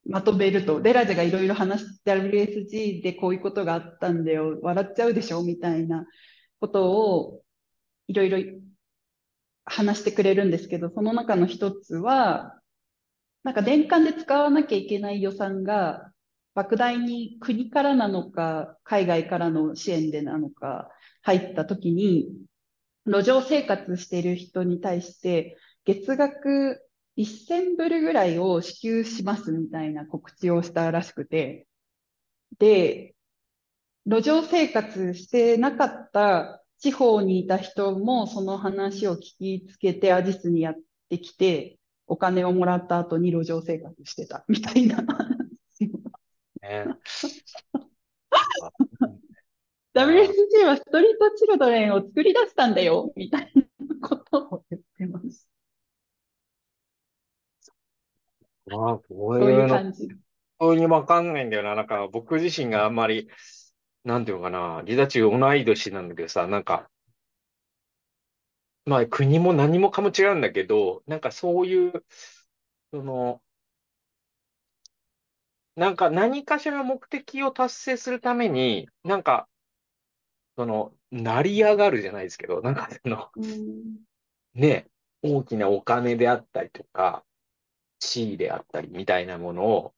まとめると、デラジェがいろいろ話して WSG でこういうことがあったんだよ、笑っちゃうでしょみたいなことをいろいろ話してくれるんですけど、その中の一つは、なんか年間で使わなきゃいけない予算が、莫大に国からなのか、海外からの支援でなのか、入ったときに、路上生活している人に対して、月額1000ブルぐらいを支給しますみたいな告知をしたらしくて、で、路上生活してなかった地方にいた人もその話を聞きつけてアジスにやってきて、お金をもらった後に路上生活してたみたいな。ね。WSG はストリートチルドレンを作り出したんだよ、みたいなことを言ってます。まあ、こそうういうの、いう感じ。本当にわかんないんだよな。なんか、僕自身があんまり、なんていうのかな、リザチ同い年なんだけどさ、なんか、まあ、国も何もかも違うんだけど、なんかそういう、その、なんか何かしらの目的を達成するために、なんか、その、成り上がるじゃないですけど、なんかその、ね、大きなお金であったりとか、地位であったりみたいなものを、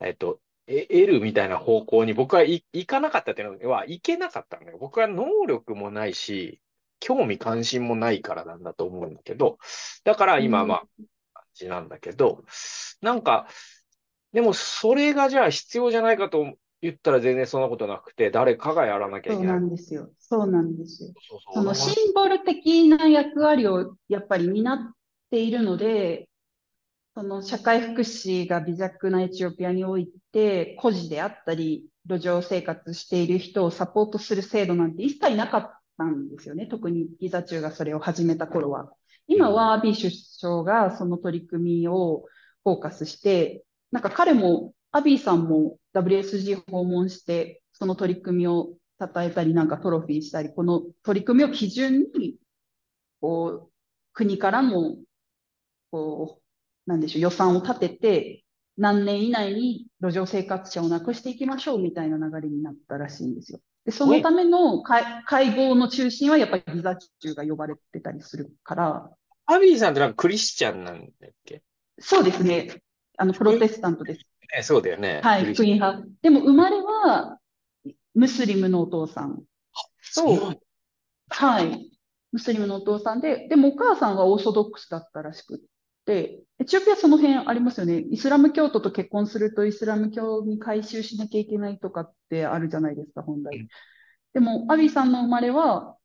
えっと、得るみたいな方向に僕は行かなかったっていうのは、行けなかったんだよ。僕は能力もないし、興味関心もないからなんだと思うんだけど、だから今まあ、感じなんだけど、なんか、でもそれがじゃあ必要じゃないかと言ったら全然そんなことなくて、誰かがやらなきゃいそうけな。ないんですよ。そうなんですよ。そうそうそのシンボル的な役割をやっぱり担っているので、その社会福祉が微弱なエチオピアにおいて、孤児であったり、路上生活している人をサポートする制度なんて一切なかったんですよね。特にギザ中がそれを始めた頃は。今はアビー首相がその取り組みをフォーカスして、なんか彼も、アビーさんも WSG 訪問して、その取り組みを称えたり、なんかトロフィーしたり、この取り組みを基準に、こう、国からも、こう、なんでしょう、予算を立てて、何年以内に路上生活者をなくしていきましょうみたいな流れになったらしいんですよ。で、そのための会会合の中心はやっぱりギザ中が呼ばれてたりするから、アビーさんってなんかクリスチャンなんだっけ？そうですね。あの、プロテスタントです。ね、そうだよね。はい、福音派。でも生まれは、ムスリムのお父さんそうはい。ムスリムのお父さんで、でもお母さんはオーソドックスだったらしくって、エチオピアその辺ありますよね。イスラム教徒と結婚するとイスラム教に改宗しなきゃいけないとかってあるじゃないですか、本来。でも、アビーさんの生まれは、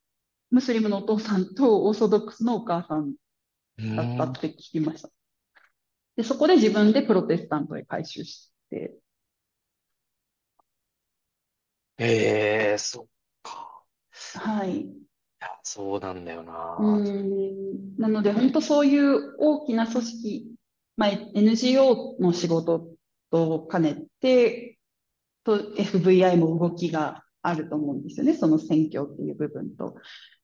ムスリムのお父さんとオーソドックスのお母さんうだったんって聞きました。で、そこで自分でプロテスタントへ改宗して、ええそっか。はい。いや、そうなんだよな。うーんなので、本当そういう大きな組織、まあ、NGO の仕事と兼ねて、と FVI も動きがあると思うんですよね。その選挙っていう部分と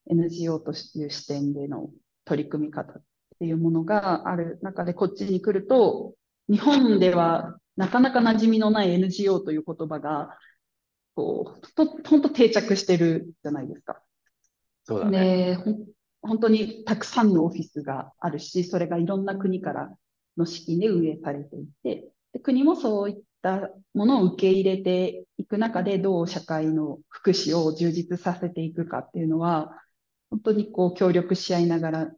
NGO という視点での取り組み方っていうものがある中でこっちに来ると、日本ではなかなか馴染みのない NGO という言葉が、こう、と本当定着してるじゃないですか。そうだね。で、ほん本当にたくさんのオフィスがあるし、それがいろんな国からの資金で運営されていて、で国もそういったものを受け入れていく中で、どう社会の福祉を充実させていくかっていうのは、本当にこう協力し合いながら、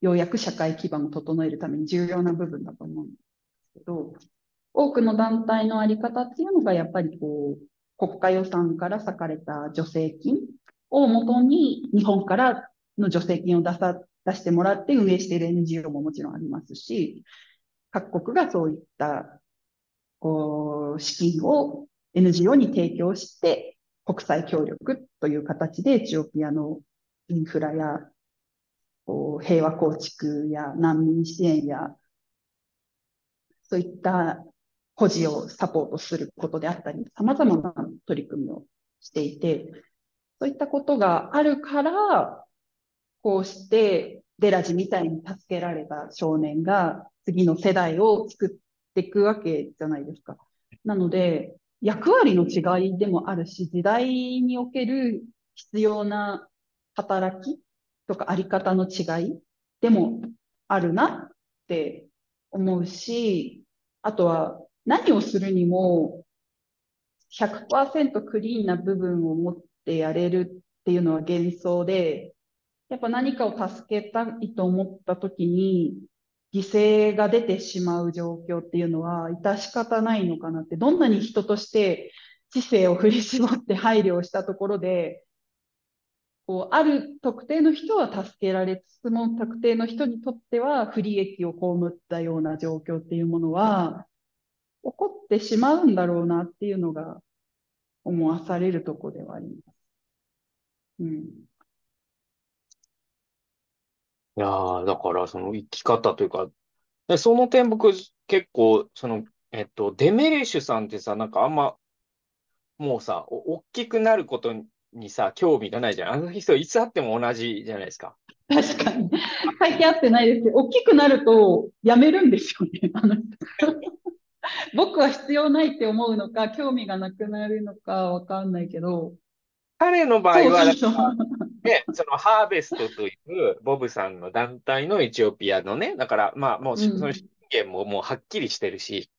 ようやく社会基盤を整えるために重要な部分だと思うんですけど、多くの団体のあり方っていうのが、やっぱりこう、国家予算から割かれた助成金をもとに、日本からの助成金を出さ、出してもらって運営している NGO ももちろんありますし、各国がそういった、こう、資金を NGO に提供して、国際協力という形でエチオピアのインフラやこう平和構築や難民支援やそういった保持をサポートすることであったり、様々な取り組みをしていて、そういったことがあるから、こうしてデラジみたいに助けられた少年が次の世代を作っていくわけじゃないですか。なので、役割の違いでもあるし、時代における必要な働きとかあり方の違い？でもあるなって思うし、あとは何をするにも100%クリーンな部分を持ってやれるっていうのは幻想で、やっぱ何かを助けたいと思った時に犠牲が出てしまう状況っていうのは致し方ないのかなって、どんなに人として知性を振り絞って配慮をしたところで、こう、ある特定の人は助けられつつも、特定の人にとっては不利益を被ったような状況っていうものは、起こってしまうんだろうなっていうのが思わされるとこではあります。うん。いや、だからその生き方というか、でその点僕結構、その、えっと、デメレッシュさんってさ、なんかあんま、もうさ、お大きくなることににさ、興味がないじゃん。あの人いつ会っても同じじゃないですか。確かに。最近会ってないですけど、大きくなるとやめるんですよね。あの 僕は必要ないって思うのか、興味がなくなるのかわかんないけど。彼の場合は、ね、そのハーベストというボブさんの団体のエチオピアのね、だからまあもうその資源ももうはっきりしてるし、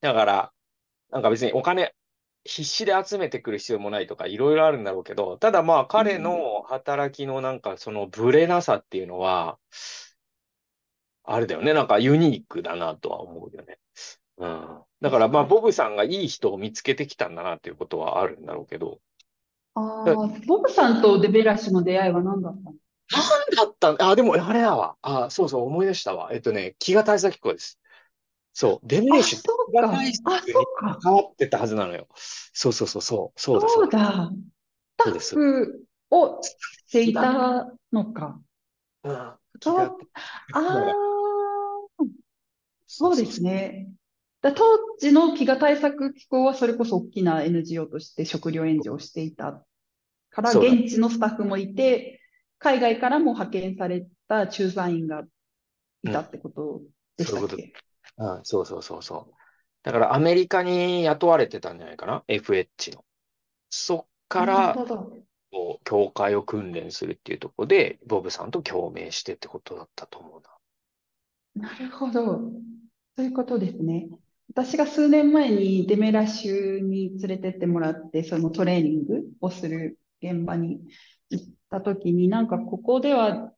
だから、なんか別にお金必死で集めてくる必要もないとか、いろいろあるんだろうけど、ただまあ彼の働きのなんかそのブレなさっていうのは、あれだよね、なんかユニークだなとは思うよね。うん。だからまあボブさんがいい人を見つけてきたんだなっていうことはあるんだろうけど。ああ、ボブさんとデベラシの出会いは何だったの？何だったあ、でもあれだわ。あ、そうそう、思い出したわ。えっとね、気が大崎子です。そう、デミレッシュが関わってたはずなのよ。そうそうそうそう、そうだそうだ。をしていたのか。うん、ああ、そうですね。だ当時の飢餓対策機構はそれこそ大きな NGO として食料援助をしていたから、現地のスタッフもいて、海外からも派遣された駐在員がいたってことでしたっけ、うん、そうん、そうそうそうそう。だからアメリカに雇われてたんじゃないかな ?FH の。そっから、こう、教会を訓練するっていうところで、ボブさんと共鳴してってことだったと思うな。なるほど。そういうことですね。私が数年前にデメラ州に連れてってもらって、そのトレーニングをする現場に行った時に、なんかここでは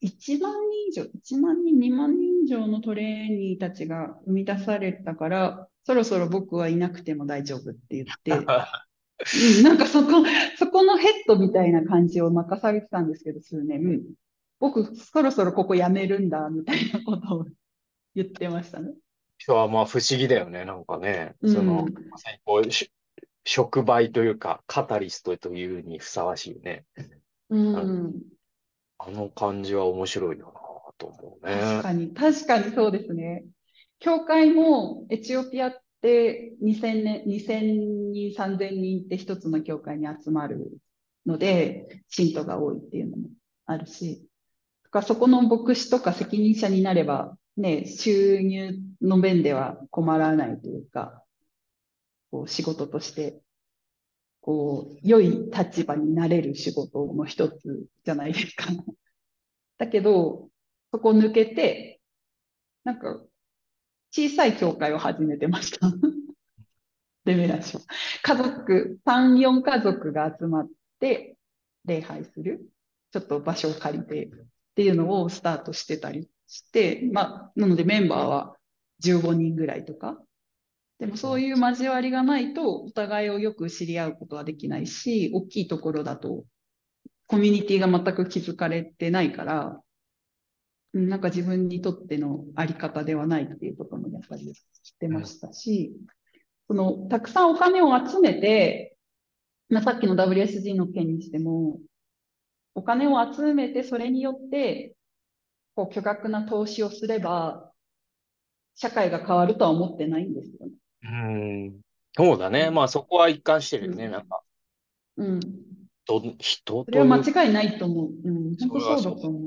1万人以上、1万人、2万人以上のトレーニーたちが生み出されたから、そろそろ僕はいなくても大丈夫って言って、うん、なんかそこ、そこのヘッドみたいな感じを任されてたんですけど、数年。僕、そろそろここ辞めるんだ、みたいなことを言ってましたね。人はまあ不思議だよね、なんかね。その、まさにこう、触媒というか、カタリストというにふさわしいね。うん。あの感じは面白いよなと思うね。確かに、確かにそうですね。教会もエチオピアって2000年、2000人、3000人って一つの教会に集まるので、信徒が多いっていうのもあるし、とかそこの牧師とか責任者になれば、ね、収入の面では困らないというか、こう仕事としてこう、良い立場になれる仕事の一つじゃないですか。だけど、そこ抜けて、なんか、小さい教会を始めてました。デメラション。家族、3、4家族が集まって、礼拝する、ちょっと場所を借りてっていうのをスタートしてたりして、まあ、なのでメンバーは15人ぐらいとか。でもそういう交わりがないと、お互いをよく知り合うことはできないし、大きいところだと、コミュニティが全く築かれてないから、なんか自分にとってのあり方ではないっていうこともやっぱり知ってましたし、その、たくさんお金を集めて、まあ、さっきの WSG の件にしても、お金を集めて、それによって、こう、巨額な投資をすれば、社会が変わるとは思ってないんですよね。うん。そうだね。まあそこは一貫してるよね。うんなんか、うん。ど、人それは間違いないと思う。うん。本当そうそうだと思う。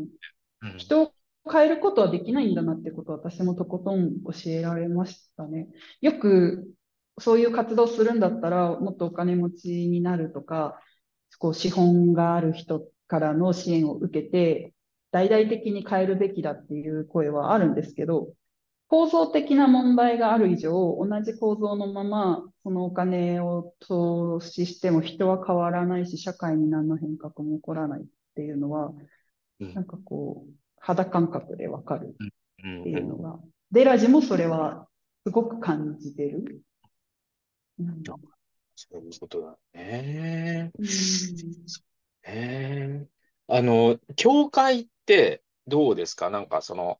うん人を変えることはできないんだなってことを私もとことん教えられましたね。よくそういう活動するんだったらもっとお金持ちになるとか、こう資本がある人からの支援を受けて大々的に変えるべきだっていう声はあるんですけど、構造的な問題がある以上、同じ構造のままそのお金を投資しても人は変わらないし、社会に何の変革も起こらないっていうのは、うんなんかこう、肌感覚でわかるうん。っていうのが、デラジもそれはすごく感じてる。うん。そう。いうことだね。うえ。あの、教会ってどうですか？なんかその、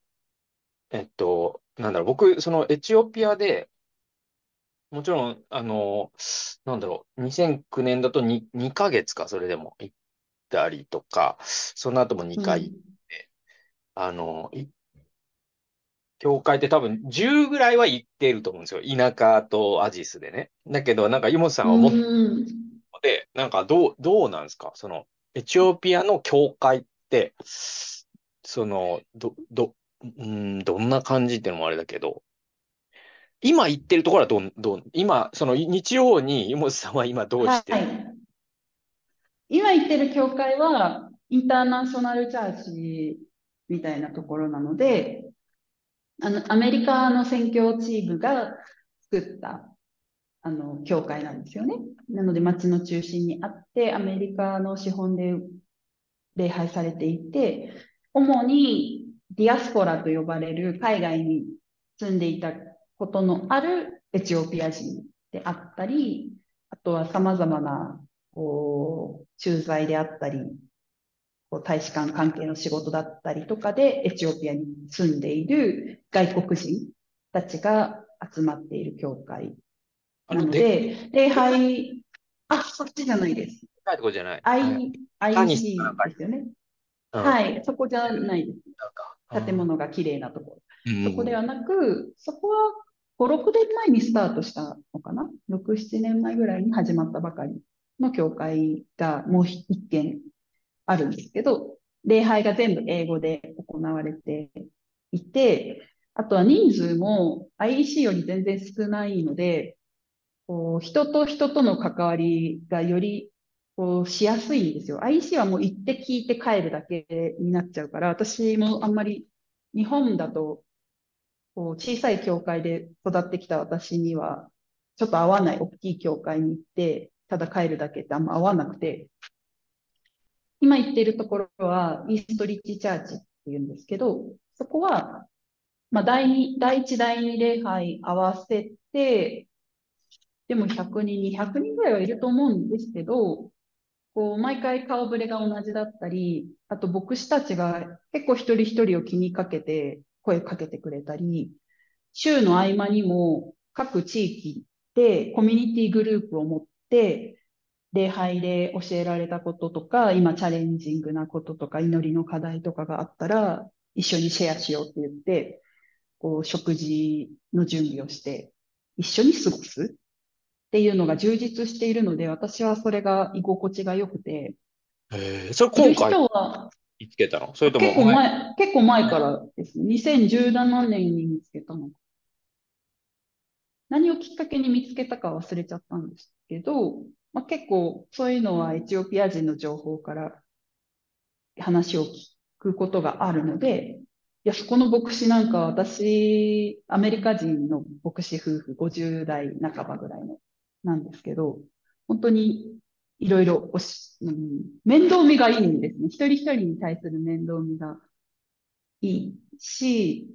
えっと、なんだろう、僕、そのエチオピアで、もちろん、あの、なんだろう、2009年だと 2, 2ヶ月か、それでも行ったりとか、その後も2回、あの、い教会って多分10ぐらいは行っていると思うんですよ。田舎とアジスでね。だけど、なんか、湯本さんが思ってうんで、なんかどう、どうなんですか？その、エチオピアの教会って、その、ど、ど、うん、どんな感じっていうのもあれだけど、今行ってるところはどん、どん、今、その日曜に湯本さんは今どうしてる？はい。今行ってる教会は、インターナショナルチャーチみたいなところなので、あの、アメリカの宣教チームが作った、あの、教会なんですよね。なので、町の中心にあって、アメリカの資本で礼拝されていて、主にディアスポラと呼ばれる海外に住んでいたことのあるエチオピア人であったり、あとは様々な、こう、駐在であったり、大使館関係の仕事だったりとかで、エチオピアに住んでいる外国人たちが集まっている教会なのでで、礼拝、あ、そっちじゃないです。かいとこじゃない？IC ですよね。うんはい、そこじゃないです。建物が綺麗なところ。うんそこではなく、そこは5、6年前にスタートしたのかな ?6、7年前ぐらいに始まったばかりの教会がもう一軒あるんですけど、礼拝が全部英語で行われていて、あとは人数も IEC より全然少ないので、こう人と人との関わりがよりこうしやすいんですよ。IEC はもう行って聞いて帰るだけになっちゃうから、私もあんまり日本だとこう小さい教会で育ってきた私には、ちょっと合わない大きい教会に行って、ただ帰るだけってあんま合わなくて、今行っているところは、イーストリッチチャーチっていうんですけど、そこは、まあ、第二、第一、第二礼拝合わせて、でも100人、200人ぐらいはいると思うんですけど、こう、毎回顔ぶれが同じだったり、あと牧師たちが結構一人一人を気にかけて声かけてくれたり、週の合間にも各地域でコミュニティグループを持って、礼拝で教えられたこととか、今チャレンジングなこととか、祈りの課題とかがあったら、一緒にシェアしようって言って、こう、食事の準備をして、一緒に過ごすっていうのが充実しているので、私はそれが居心地が良くて、えーそれ今回人は見つけたの？それとも結構前、結構前からですね。2017年に見つけたの。何をきっかけに見つけたか忘れちゃったんですけど、まあ、結構そういうのはエチオピア人の情報から話を聞くことがあるので、いや、そこの牧師なんか私、アメリカ人の牧師夫婦50代半ばぐらいのなんですけど、本当にいろいろおし、うん、面倒見がいいんですね。一人一人に対する面倒見がいいし、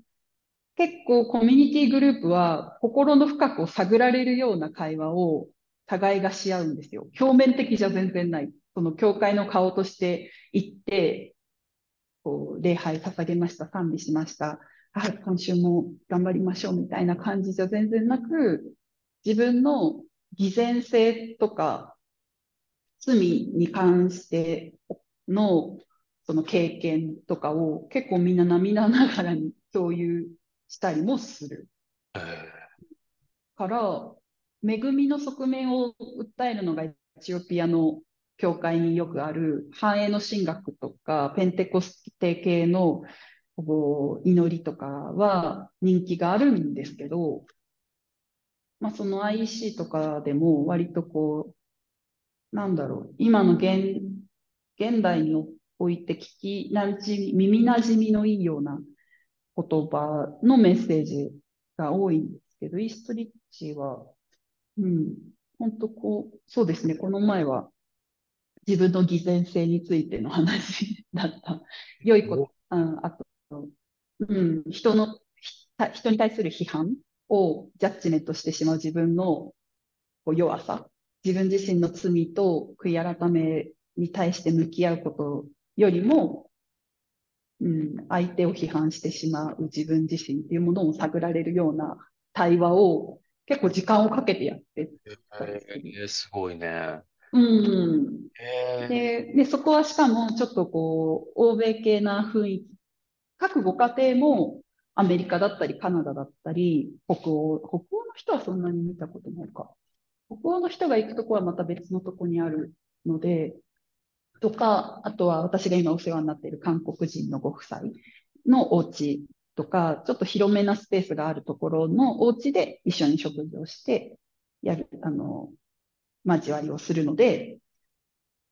結構コミュニティグループは心の深くを探られるような会話を互いがし合うんですよ。表面的じゃ全然ない。その教会の顔として行って、こう、礼拝捧げました、賛美しました。あ、今週も頑張りましょうみたいな感じじゃ全然なく、自分の偽善性とか、罪に関してのその経験とかを結構みんな涙ながらに共有したりもする。えから、恵みの側面を訴えるのがエチオピアの教会によくある繁栄の神学とかペンテコステ系の祈りとかは人気があるんですけど、まあ、その IEC とかでも割とこう、なんだろう、今の現、現代において聞きなじみ、耳なじみのいいような言葉のメッセージが多いんですけど、イーストリッチは、うん、本当こう、そうですね、この前は自分の偽善性についての話 だった。良いこと、うん、あと、うん、人の、ひ人に対する批判をジャッジメントしてしまう自分のこう弱さ、自分自身の罪と悔い改めに対して向き合うことよりも、うん、相手を批判してしまう自分自身っていうものを探られるような対話を結構時間をかけてやってたりする。えーすごいね。うん。えーで、で、そこはしかもちょっとこう、欧米系な雰囲気。各ご家庭もアメリカだったりカナダだったり、北欧、北欧の人はそんなに見たことないか。北欧の人が行くとこはまた別のとこにあるので、とか、あとは私が今お世話になっている韓国人のご夫妻のお家とか、ちょっと広めなスペースがあるところのお家で一緒に食事をして、やる、あの、交わりをするので、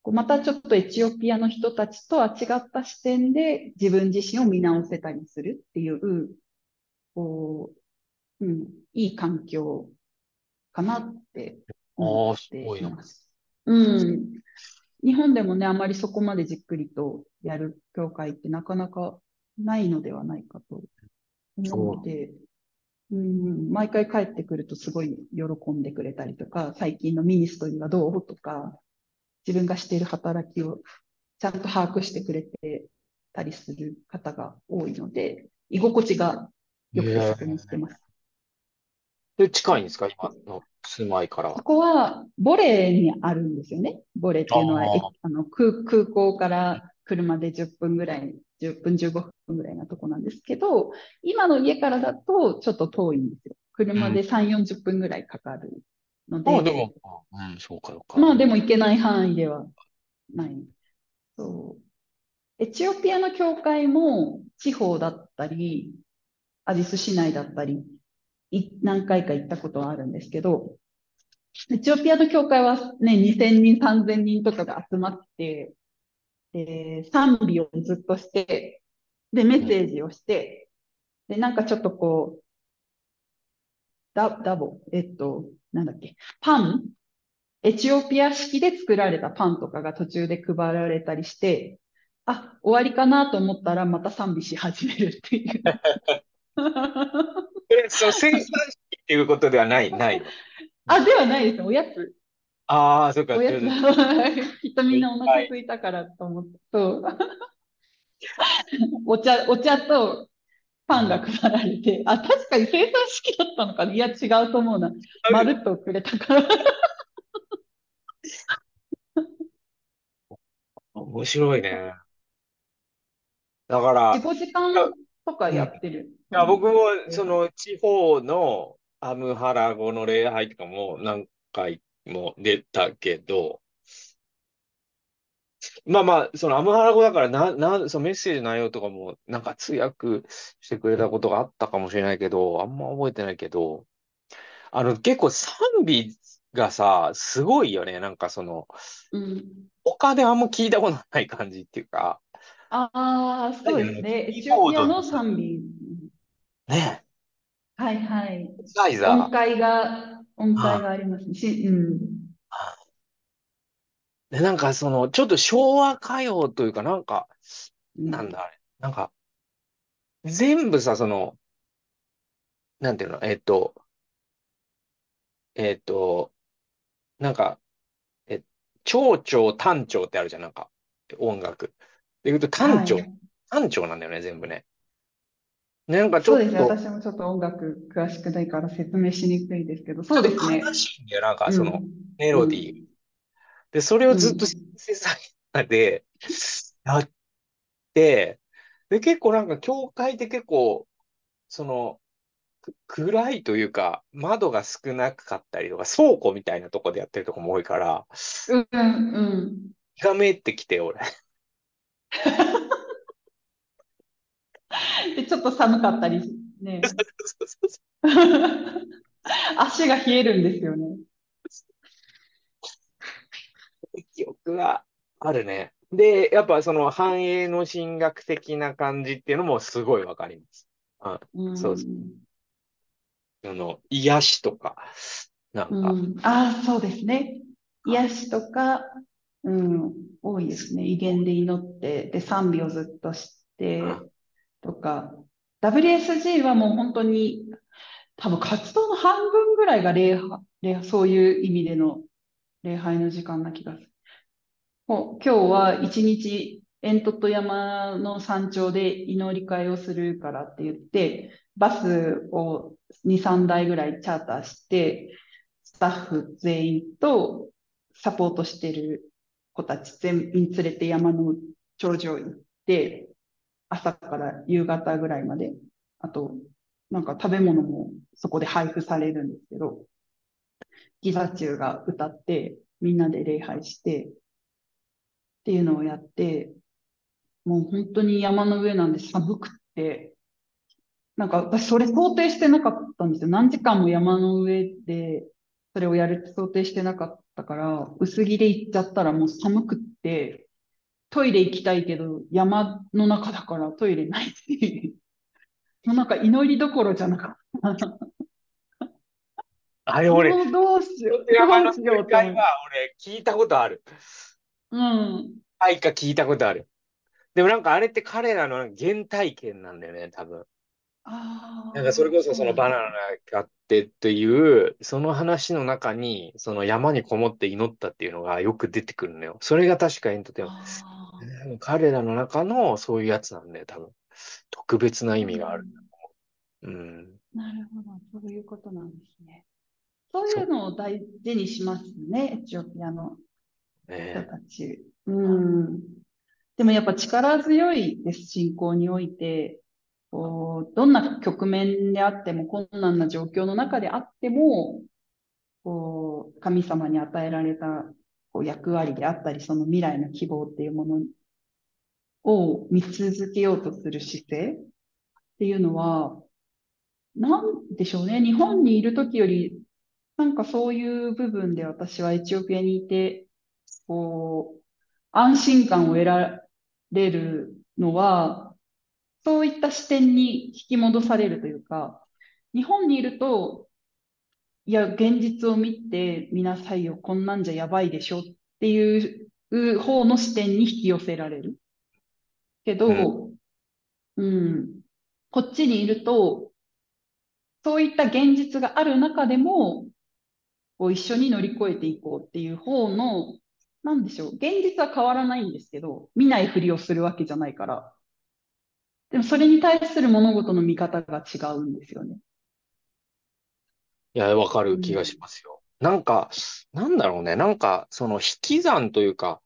こうまたちょっとエチオピアの人たちとは違った視点で自分自身を見直せたりするっていう、こう、うん、いい環境かなって思って。います。うん。日本でもね、あまりそこまでじっくりとやる教会ってなかなかないのではないかと思うので、うん、毎回帰ってくるとすごい喜んでくれたりとか、最近のミニストリーはどうとか、自分がしている働きをちゃんと把握してくれてたりする方が多いので、居心地がよくてそこに行ってます。で、近いんですか？今の住まいからこ。こはボレーにあるんですよね。ボレーっていうのは、あの空、空港から車で10分ぐらい、10分15分ぐらいなとこなんですけど、今の家からだとちょっと遠いんですよ。車で3、40分ぐらいかかるので、ああ、でも、うん、そうか、そうか。まあでも行けない範囲ではない。そう。エチオピアの教会も地方だったり、アディス市内だったり、い何回か行ったことはあるんですけど、エチオピアの教会はね、2000人、3000人とかが集まって、で、賛美をずっとして、で、メッセージをして、で、なんかちょっとこう、ダ、ダボ、えっと、なんだっけ、パンエチオピア式で作られたパンとかが途中で配られたりして、あ、終わりかなと思ったらまた賛美し始めるっていう。え、そう、生産式っていうことではない、ないの？あ、ではないです。おやつ。ああ、そうか。おやつ。きっとみんなお腹空いたからと思って。そう。お茶、お茶とパンが配られて、あ、確かに生産式だったのかな。いや、違うと思うな。まるっとくれたから。面白いね。だから、4、い5時間とかやってる。や、僕も、その、地方のアムハラ語の礼拝とかも何回も出たけど、まあまあ、そのアムハラ語だからな、な、そのメッセージの内容とかも、なんか通訳してくれたことがあったかもしれないけど、あんま覚えてないけど、あの、結構賛美がさ、すごいよね。なんかその、うん。他であんま聞いたことない感じっていうか、ああ、そうですね。エキチオピアの賛美。ねはいはい。え、サイザ音ー。階が、音階がありますね。し、うん。でなんかその、ちょっと昭和歌謡というか、なんか、なんだあれ、なんか、全部さ、その、なんていうの、えっと、えっと、なんか、え、長調、短調ってあるじゃん、なんか、音楽。で言うと短調、はい短調なんだよね、全部ね。なんかちょっそうですね。と、私もちょっと音楽詳しくないから説明しにくいですけど、そうですね。悲しいんだよ、なんかうんその、メロディー。で、それをずっとうんシンセサイザーでやって、で、結構なんか教会って結構、その、く暗いというか、窓が少なかったりとか、倉庫みたいなとこでやってるとこも多いから、うん、うん。気がめってきて、俺。で、ちょっと寒かったりね。足が冷えるんですよね。記憶があるね。で、やっぱその繁栄の神学的な感じっていうのもすごいわかります。あうんそうそあの、癒しとか、なんか、うん、ああ、そうですね。癒しとか、うん、多いですね。威厳で祈って、で、賛美をずっとしてあ、とか、WSG はもう本当に、多分活動の半分ぐらいが礼拝、礼そういう意味での礼拝の時間な気がする。もう今日は一日、煙突山の山頂で祈り会をするからって言って、バスを2、3台ぐらいチャーターして、スタッフ全員とサポートしてる子たち全員連れて山の頂上行って、朝から夕方ぐらいまで、あと、なんか食べ物もそこで配布されるんですけど、ギザチューが歌って、みんなで礼拝して、っていうのをやって、もう本当に山の上なんで寒くって、なんか私それ想定してなかったんですよ。何時間も山の上でそれをやるって想定してなかったから、薄着で行っちゃったらもう寒くって、トイレ行きたいけど山の中だからトイレないし、も うなんか祈りどころじゃなかった。あれ俺、もうどうしよう、山のどうしようと思って会は俺聞いたことある。うん。はいか聞いたことある。でもなんかあれって彼らの原体験なんだよね、多分。ああ、なんかそれこそそのバナナがあってっていう、その話の中に、その山にこもって祈ったっていうのがよく出てくるのよ。それが確かエントテインメントあうん彼らの中のそういうやつなんだよ、多分。特別なー意味があるう。うん。なるほど、そういうことなんですね。そういうのを大事にしますね、エチオピアの人ねたち。うん。でもやっぱ力強いです、信仰において。こうどんな局面であっても、困難な状況の中であっても、こう神様に与えられたこう役割であったり、その未来の希望っていうものを見続けようとする姿勢っていうのは、なんでしょうね。日本にいる時より、なんかそういう部分で私はエチオピアにいて、こう、安心感を得られるのは、そういった視点に引き戻されるというか、日本にいると、いや、現実を見てみなさいよ、こんなんじゃやばいでしょっていう方の視点に引き寄せられる。けど、うん、こっちにいると、そういった現実がある中でも、こう一緒に乗り越えていこうっていう方の、なんでしょう、現実は変わらないんですけど、見ないふりをするわけじゃないから。でもそれに対する物事の見方が違うんですよね。いや、わかる気がしますよ。なんか、なんだろうね。なんか、その引き算というか、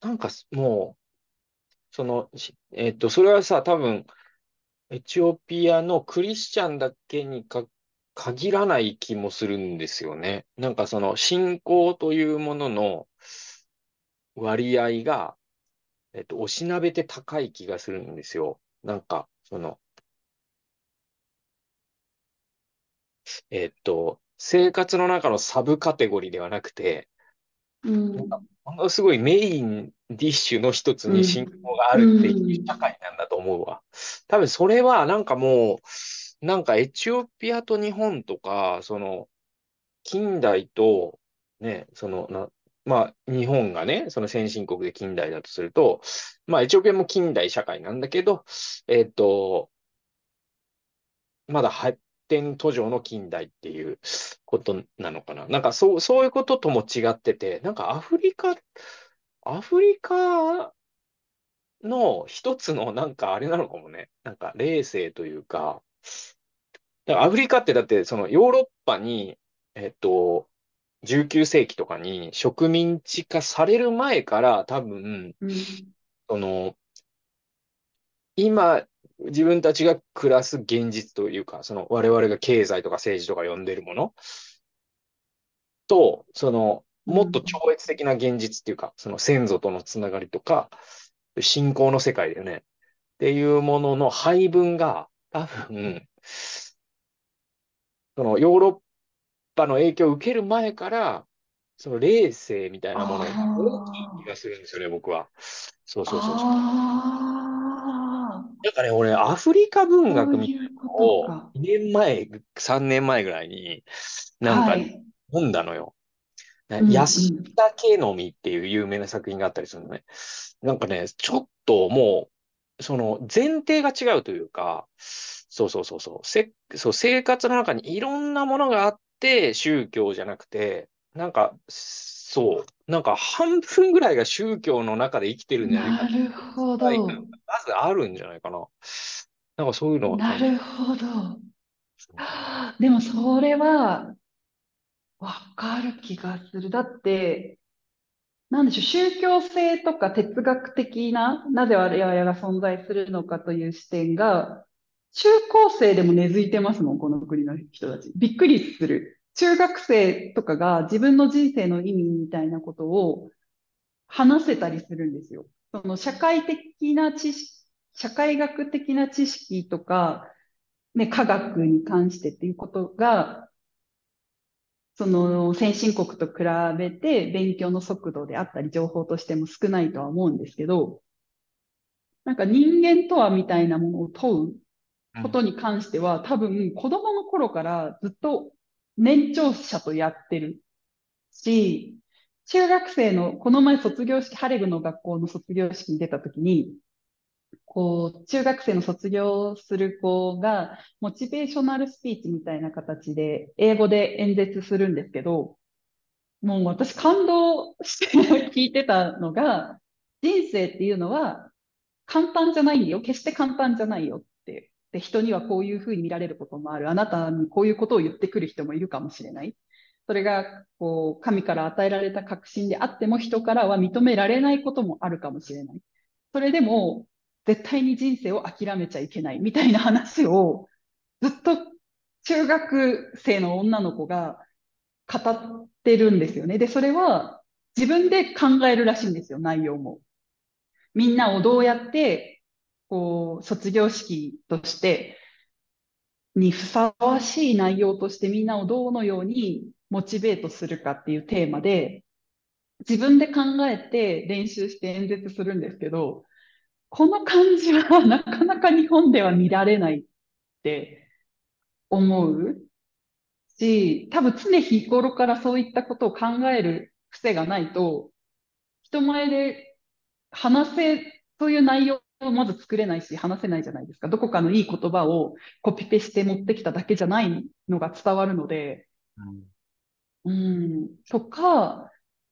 なんかもう、その、しえっと、それはさ、多分、エチオピアのクリスチャンだけにか限らない気もするんですよね。なんかその信仰というものの割合が、えっと、おしなべて高い気がするんですよ。なんか、その、えっと、生活の中のサブカテゴリーではなくて、うん。ものすごいメインディッシュの一つに信仰があるっていう社会なんだと思うわ。多分それはなんかもう、なんかエチオピアと日本とか、その、近代と、ね、その、な、まあ、日本がね、その先進国で近代だとすると、まあ、エチオピアも近代社会なんだけど、えっと、まだ発展途上の近代っていうことなのかな。なんかそう、そういうこととも違ってて、なんかアフリカ、アフリカの一つのなんかあれなのかもね。なんか冷静というか、だからアフリカってだってそのヨーロッパに、えっと、19世紀とかに植民地化される前から多分、うん。その、今、自分たちが暮らす現実というか、その我々が経済とか政治とか呼んでるものと、その、もっと超越的な現実っていうか、その先祖とのつながりとか、信仰の世界だよね。っていうものの配分が、多分、そのヨーロッパの影響を受ける前から、その霊性みたいなものが大きい気がするんですよね、僕は。そうそうそうそう。あだからね、俺、アフリカ文学みたいなのをとか。2年前、3年前ぐらいに、なんかはい。読んだのよ。なうん安うん田家の実っていう有名な作品があったりするのね。なんかね、ちょっともう、その前提が違うというか、そうそうそうそう、せ、そう、生活の中にいろんなものがあって、宗教じゃなくて、なんか、そう、なんか半分ぐらいが宗教の中で生きてるんじゃないかなるほど。まずあるんじゃないかな。なんかそういうのをなるほど。でもそれはわかる気がする。だって、なんでしょう、宗教性とか哲学的な、なぜ我々が存在するのかという視点が、中高生でも根付いてますもん、この国の人たち。びっくりする。中学生とかが自分の人生の意味みたいなことを話せたりするんですよ。その社会的な知識、社会学的な知識とか、ね、科学に関してっていうことが、その先進国と比べて勉強の速度であったり情報としても少ないとは思うんですけど、なんか人間とはみたいなものを問うことに関しては、多分子供の頃からずっと年長者とやってるし、中学生の、この前卒業式、ハレグの学校の卒業式に出たときに、こう、中学生の卒業する子が、モチベーショナルスピーチみたいな形で、英語で演説するんですけど、もう私感動して聞いてたのが、人生っていうのは簡単じゃないんだよ。決して簡単じゃないよ。で、人にはこういうふうに見られることもある。あなたにこういうことを言ってくる人もいるかもしれない。それが、こう、神から与えられた確信であっても人からは認められないこともあるかもしれない。それでも、絶対に人生を諦めちゃいけないみたいな話を、ずっと中学生の女の子が語ってるんですよね。で、それは自分で考えるらしいんですよ、内容も。みんなをどうやって、こう、卒業式として、にふさわしい内容としてみんなをどのようにモチベートするかっていうテーマで、自分で考えて練習して演説するんですけど、この感じはなかなか日本では見られないって思うし、多分常日頃からそういったことを考える癖がないと、人前で話せ、そういう内容をまず作れないし、話せないじゃないですか。どこかのいい言葉をコピペして持ってきただけじゃないのが伝わるので、うん、とか、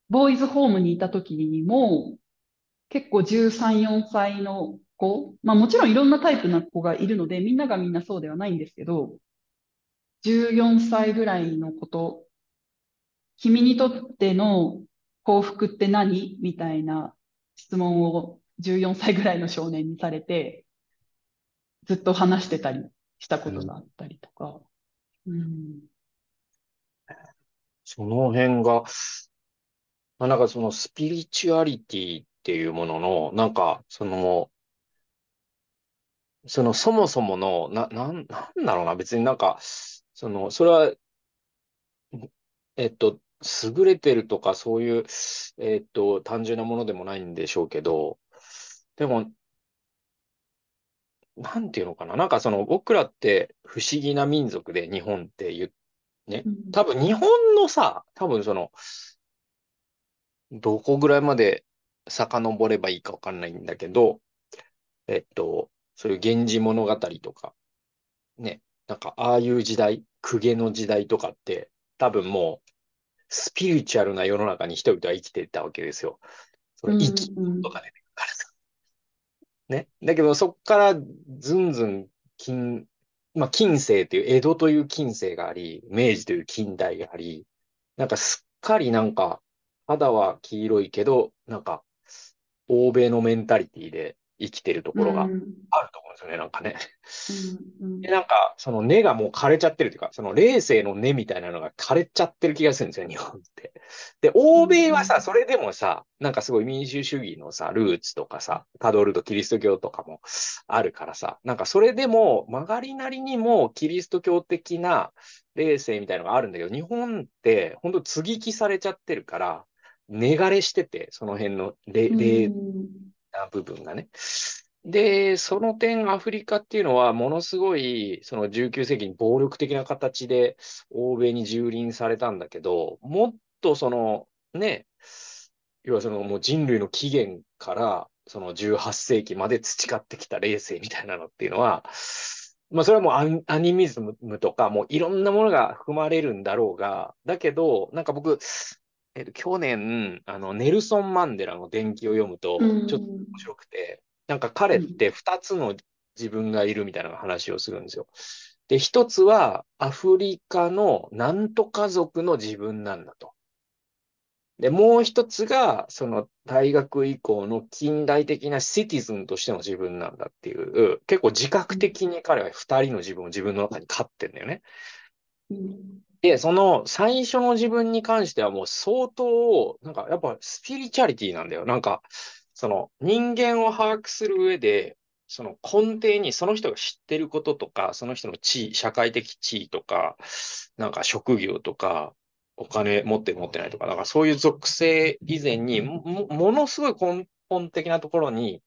ボーイズホームにいた時にも、結構13、4歳の子、まあもちろんいろんなタイプな子がいるので、みんながみんなそうではないんですけど、14歳ぐらいのこと、君にとっての幸福って何？みたいな質問を14歳ぐらいの少年にされて、ずっと話してたりしたことがあったりとか。うん。その辺が、まあ、なんかそのスピリチュアリティっていうものの、なんかその、そのそもそもの、な、なん、なんだろうな、別になんか、その、それは、えっと、優れてるとかそういう、えっと、単純なものでもないんでしょうけど、でも、なんていうのかな、なんかその僕らって不思議な民族で日本って言う、ね、多分日本のさ、多分その、どこぐらいまで遡ればいいかわかんないんだけど、えっと、そういう源氏物語とか、ね、なんかああいう時代、公家の時代とかって、多分もう、スピリチュアルな世の中に人々は生きていたわけですよ。その生きうんとか出てくるからさ。ね。だけど、そこからずんずん近、まあ、近世という、江戸という近世があり、明治という近代があり、なんかすっかりなんか、肌は黄色いけど、なんか、欧米のメンタリティで生きてるところがあうんると思うんですよね、なんかね。うんで、なんか、その根がもう枯れちゃってるというか、その霊性の根みたいなのが枯れちゃってる気がするんですよ、日本って。で、欧米はさ、うんそれでもさ、なんかすごい民主主義のさ、ルーツとかさ、たどるとキリスト教とかもあるからさ、なんかそれでも曲がりなりにもキリスト教的な霊性みたいなのがあるんだけど、日本って本当接ぎ木されちゃってるから、根枯れしてて、その辺の霊、霊うんな部分がね。で、その点、アフリカっていうのは、ものすごい、その19世紀に暴力的な形で欧米に蹂躙されたんだけど、もっとその、ね、要はそのもう人類の起源から、その18世紀まで培ってきた霊性みたいなのっていうのは、まあそれはもうアニアニミズムとか、もういろんなものが含まれるんだろうが、だけど、なんか僕、えっと、去年、あの、ネルソン・マンデラの伝記を読むと、うんちょっと面白くて、なんか彼って2つの自分がいるみたいな話をするんですよ。で、一つはアフリカのなんとか族の自分なんだと。で、もう一つが、その大学以降の近代的なシティズンとしての自分なんだっていう、結構自覚的に彼は二人の自分を自分の中に飼ってんだよね。うんで、その最初の自分に関してはもう相当、なんかやっぱスピリチュアリティなんだよ。なんか、その人間を把握する上で、その根底にその人が知ってることとか、その人の地位、社会的地位とか、なんか職業とか、お金持ってる持ってないとか、なんかそういう属性以前に、も、もものすごい根本的なところに、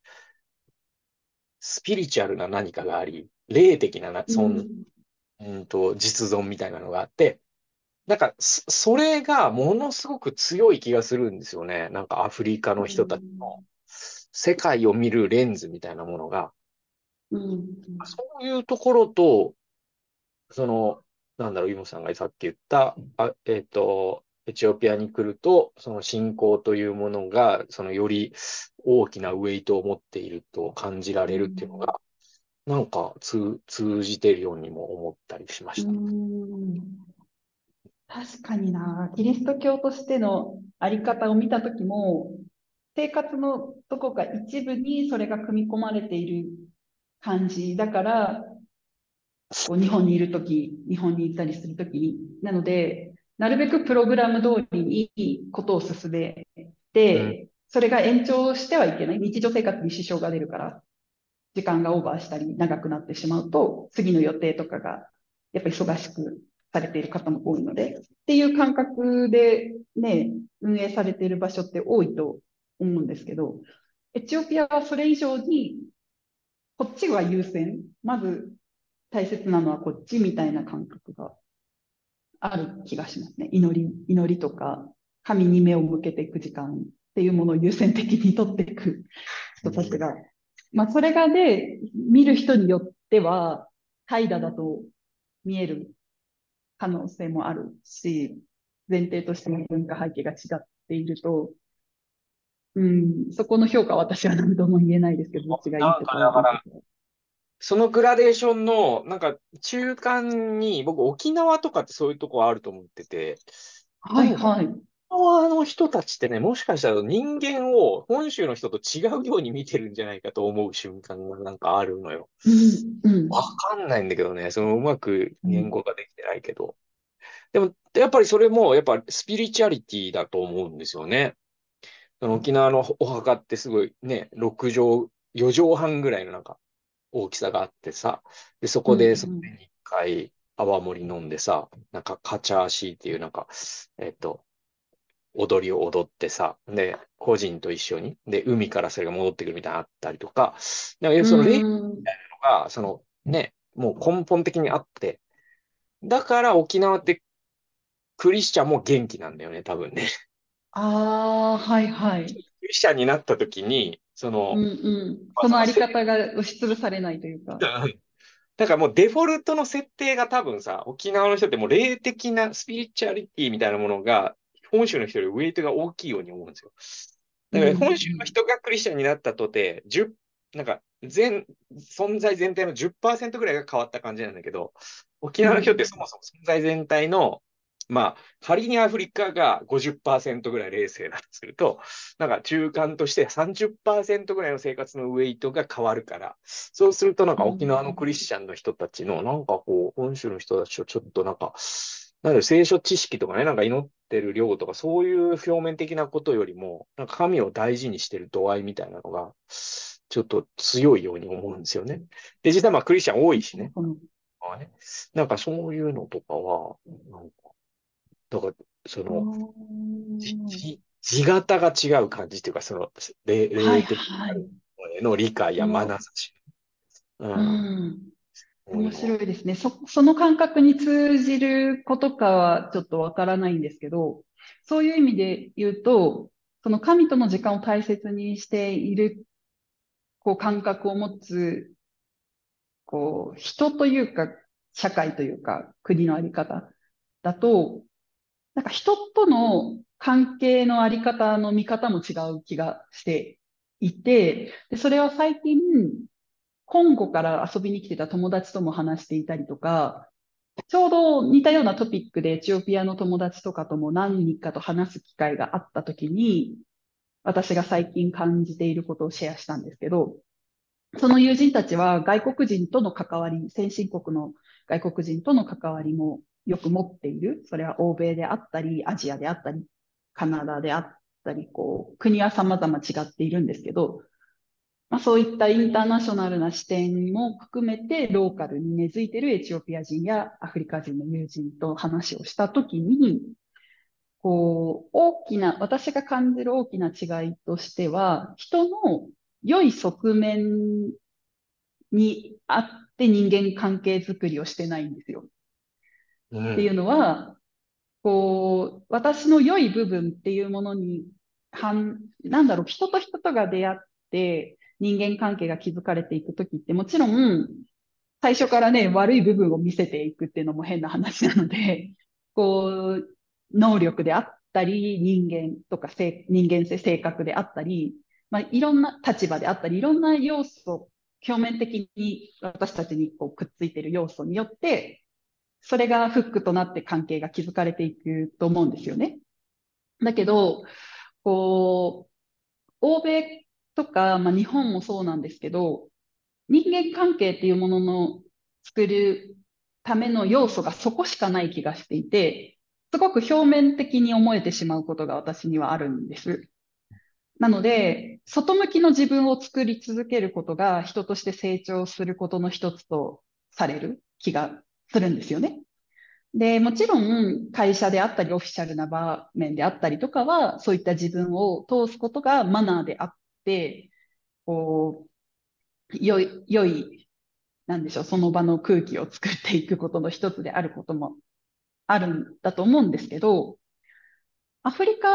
スピリチュアルな何かがあり、霊的なな、そん、うんと、実存みたいなのがあって、なんか、そそれがものすごく強い気がするんですよね。なんかアフリカの人たちの。世界を見るレンズみたいなものが、うん。そういうところと、その、なんだろう、イモさんがさっき言った、あ、えっと、エチオピアに来ると、その信仰というものが、そのより大きなウェイトを持っていると感じられるっていうのが、なんか通、通じてるようにも思ったりしました。うん確かにな、キリスト教としてのあり方を見たときも、生活のどこか一部にそれが組み込まれている感じ。だから、こう日本にいるとき、日本に行ったりするときに、なので、なるべくプログラム通りにいいことを進めて、それが延長してはいけない。日常生活に支障が出るから、時間がオーバーしたり長くなってしまうと、次の予定とかがやっぱり忙しくされている方も多いので、っていう感覚でね、運営されている場所って多いと思うんですけど、エチオピアはそれ以上に、こっちが優先、まず大切なのはこっちみたいな感覚がある気がしますね。祈り、祈りとか、神に目を向けていく時間っていうものを優先的に取っていく人たちが、まあそれがで、見る人によっては、怠惰だと見える可能性もあるし、前提としての文化背景が違っていると、うん、そこの評価は私は何とも言えないですけど、どっちがいなんかだからそのグラデーションの、なんか中間に、僕沖縄とかってそういうとこあると思ってて、はいはい。沖縄の人たちってね、もしかしたら人間を本州の人と違うように見てるんじゃないかと思う瞬間がなんかあるのよ。うん、うん。わかんないんだけどね、そのうまく言語化できてないけど。でも、やっぱりそれも、やっぱスピリチュアリティだと思うんですよね。その沖縄のお墓ってすごいね、6畳、4畳半ぐらいのなんか大きさがあってさ、で、そこうんうんで一回泡盛飲んでさ、なんかカチャーシーっていうなんか、えっと、踊りを踊ってさ、で、個人と一緒に、で、海からそれが戻ってくるみたいなのあったりとか、なんかその霊うんが、そのね、もう根本的にあって、だから沖縄ってクリスチャンも元気なんだよね、多分ね。ああ、はいはい。クリスチャンになった時に、その、うんうん。そのあり方が押しつぶされないというか。だからもうデフォルトの設定が多分さ、沖縄の人ってもう霊的なスピリチュアリティみたいなものが、本州の人よりウェイトが大きいように思うんですよ。だから本州の人がクリスチャンになったとて、10、なんか全、存在全体の10%ぐらいが変わった感じなんだけど、沖縄の人ってそもそも存在全体の、まあ、仮にアフリカが50%ぐらい冷静だとすると、なんか中間として30%ぐらいの生活のウェイトが変わるから、そうするとなんか沖縄のクリスチャンの人たちの、なんかこう、本州の人たちとちょっとなんか、なんで聖書知識とかね、なんか祈ってる量とか、そういう表面的なことよりも、なんか神を大事にしてる度合いみたいなのが、ちょっと強いように思うんですよね。で、実際まあクリスチャン多いしね。なんかそういうのとかは、なんか、だから、その、じじ地型が違う感じっていうか、その、霊的はい。の理解や眼差し。う。うんん。面白いですね。そ、その感覚に通じることかはちょっとわからないんですけど、そういう意味で言うと、その神との時間を大切にしている、こう感覚を持つ、こう人というか、社会というか、国のあり方だと、なんか人との関係のあり方の見方も違う気がしていて、でそれは最近、コンゴから遊びに来てた友達とも話していたりとか、ちょうど似たようなトピックでエチオピアの友達とかとも何人かと話す機会があったときに、私が最近感じていることをシェアしたんですけど、その友人たちは外国人との関わり、先進国の外国人との関わりもよく持っている。それは欧米であったり、アジアであったり、カナダであったり、こう、国は様々違っているんですけど、まあ、そういったインターナショナルな視点も含めて、ローカルに根付いているエチオピア人やアフリカ人の友人と話をしたときに、こう、大きな、私が感じる大きな違いとしては、人の良い側面にあって人間関係づくりをしてないんですよ。うんっていうのは、こう、私の良い部分っていうものに、はん、なんだろう、人と人とが出会って人間関係が築かれていくときって、もちろん、最初からね、悪い部分を見せていくっていうのも変な話なので、こう、能力であったり、人間とか性、人間性、性格であったり、まあ、いろんな立場であったり、いろんな要素、表面的に私たちにこうくっついている要素によって、それがフックとなって関係が築かれていくと思うんですよね。だけど、こう、欧米とか、まあ、日本もそうなんですけど、人間関係っていうものの作るための要素がそこしかない気がしていて、すごく表面的に思えてしまうことが私にはあるんです。なので、外向きの自分を作り続けることが人として成長することの一つとされる気がするんですよね。で、もちろん会社であったりオフィシャルな場面であったりとかは、そういった自分を通すことがマナーであっ、こう、良い、良い、なんでしょう、その場の空気を作っていくことの一つであることもあるんだと思うんですけど、アフリカ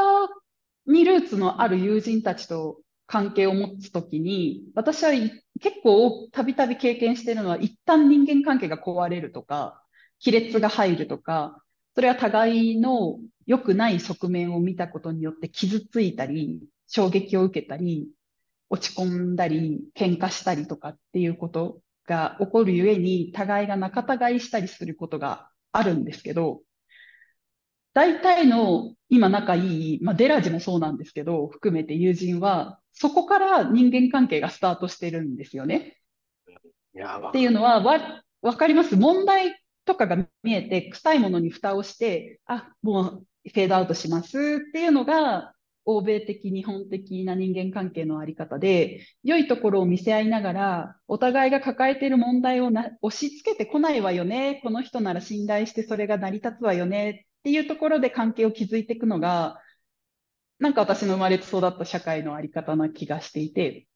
にルーツのある友人たちと関係を持つときに、私は結構たびたび経験してるのは、一旦人間関係が壊れるとか、亀裂が入るとか、それは互いの良くない側面を見たことによって傷ついたり、衝撃を受けたり、落ち込んだり、喧嘩したりとかっていうことが起こるゆえに、互いが仲違いしたりすることがあるんですけど、大体の今仲いい、まあ、デラジもそうなんですけど、含めて友人は、そこから人間関係がスタートしてるんですよね。っていうのは、わ、わかります？問題とかが見えて、臭いものに蓋をして、あ、もうフェードアウトしますっていうのが、欧米的、日本的な人間関係のあり方で、良いところを見せ合いながら、お互いが抱えている問題をな押し付けてこないわよね。この人なら信頼してそれが成り立つわよね。っていうところで関係を築いていくのが、なんか私の生まれて育った社会のあり方な気がしていて、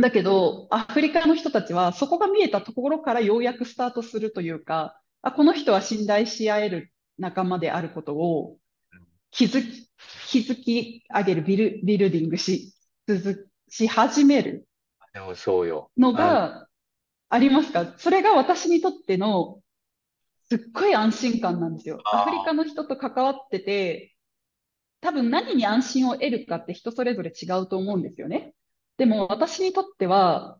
だけど、アフリカの人たちはそこが見えたところからようやくスタートするというか、あ、この人は信頼し合える仲間であることを築き、築き上げるビル、ビルディングし、続し始めるでもそうよ。のあがありますか？それが私にとってのすっごい安心感なんですよ。あーアフリカの人と関わってて、多分何に安心を得るかって人それぞれ違うと思うんですよね。でも私にとっては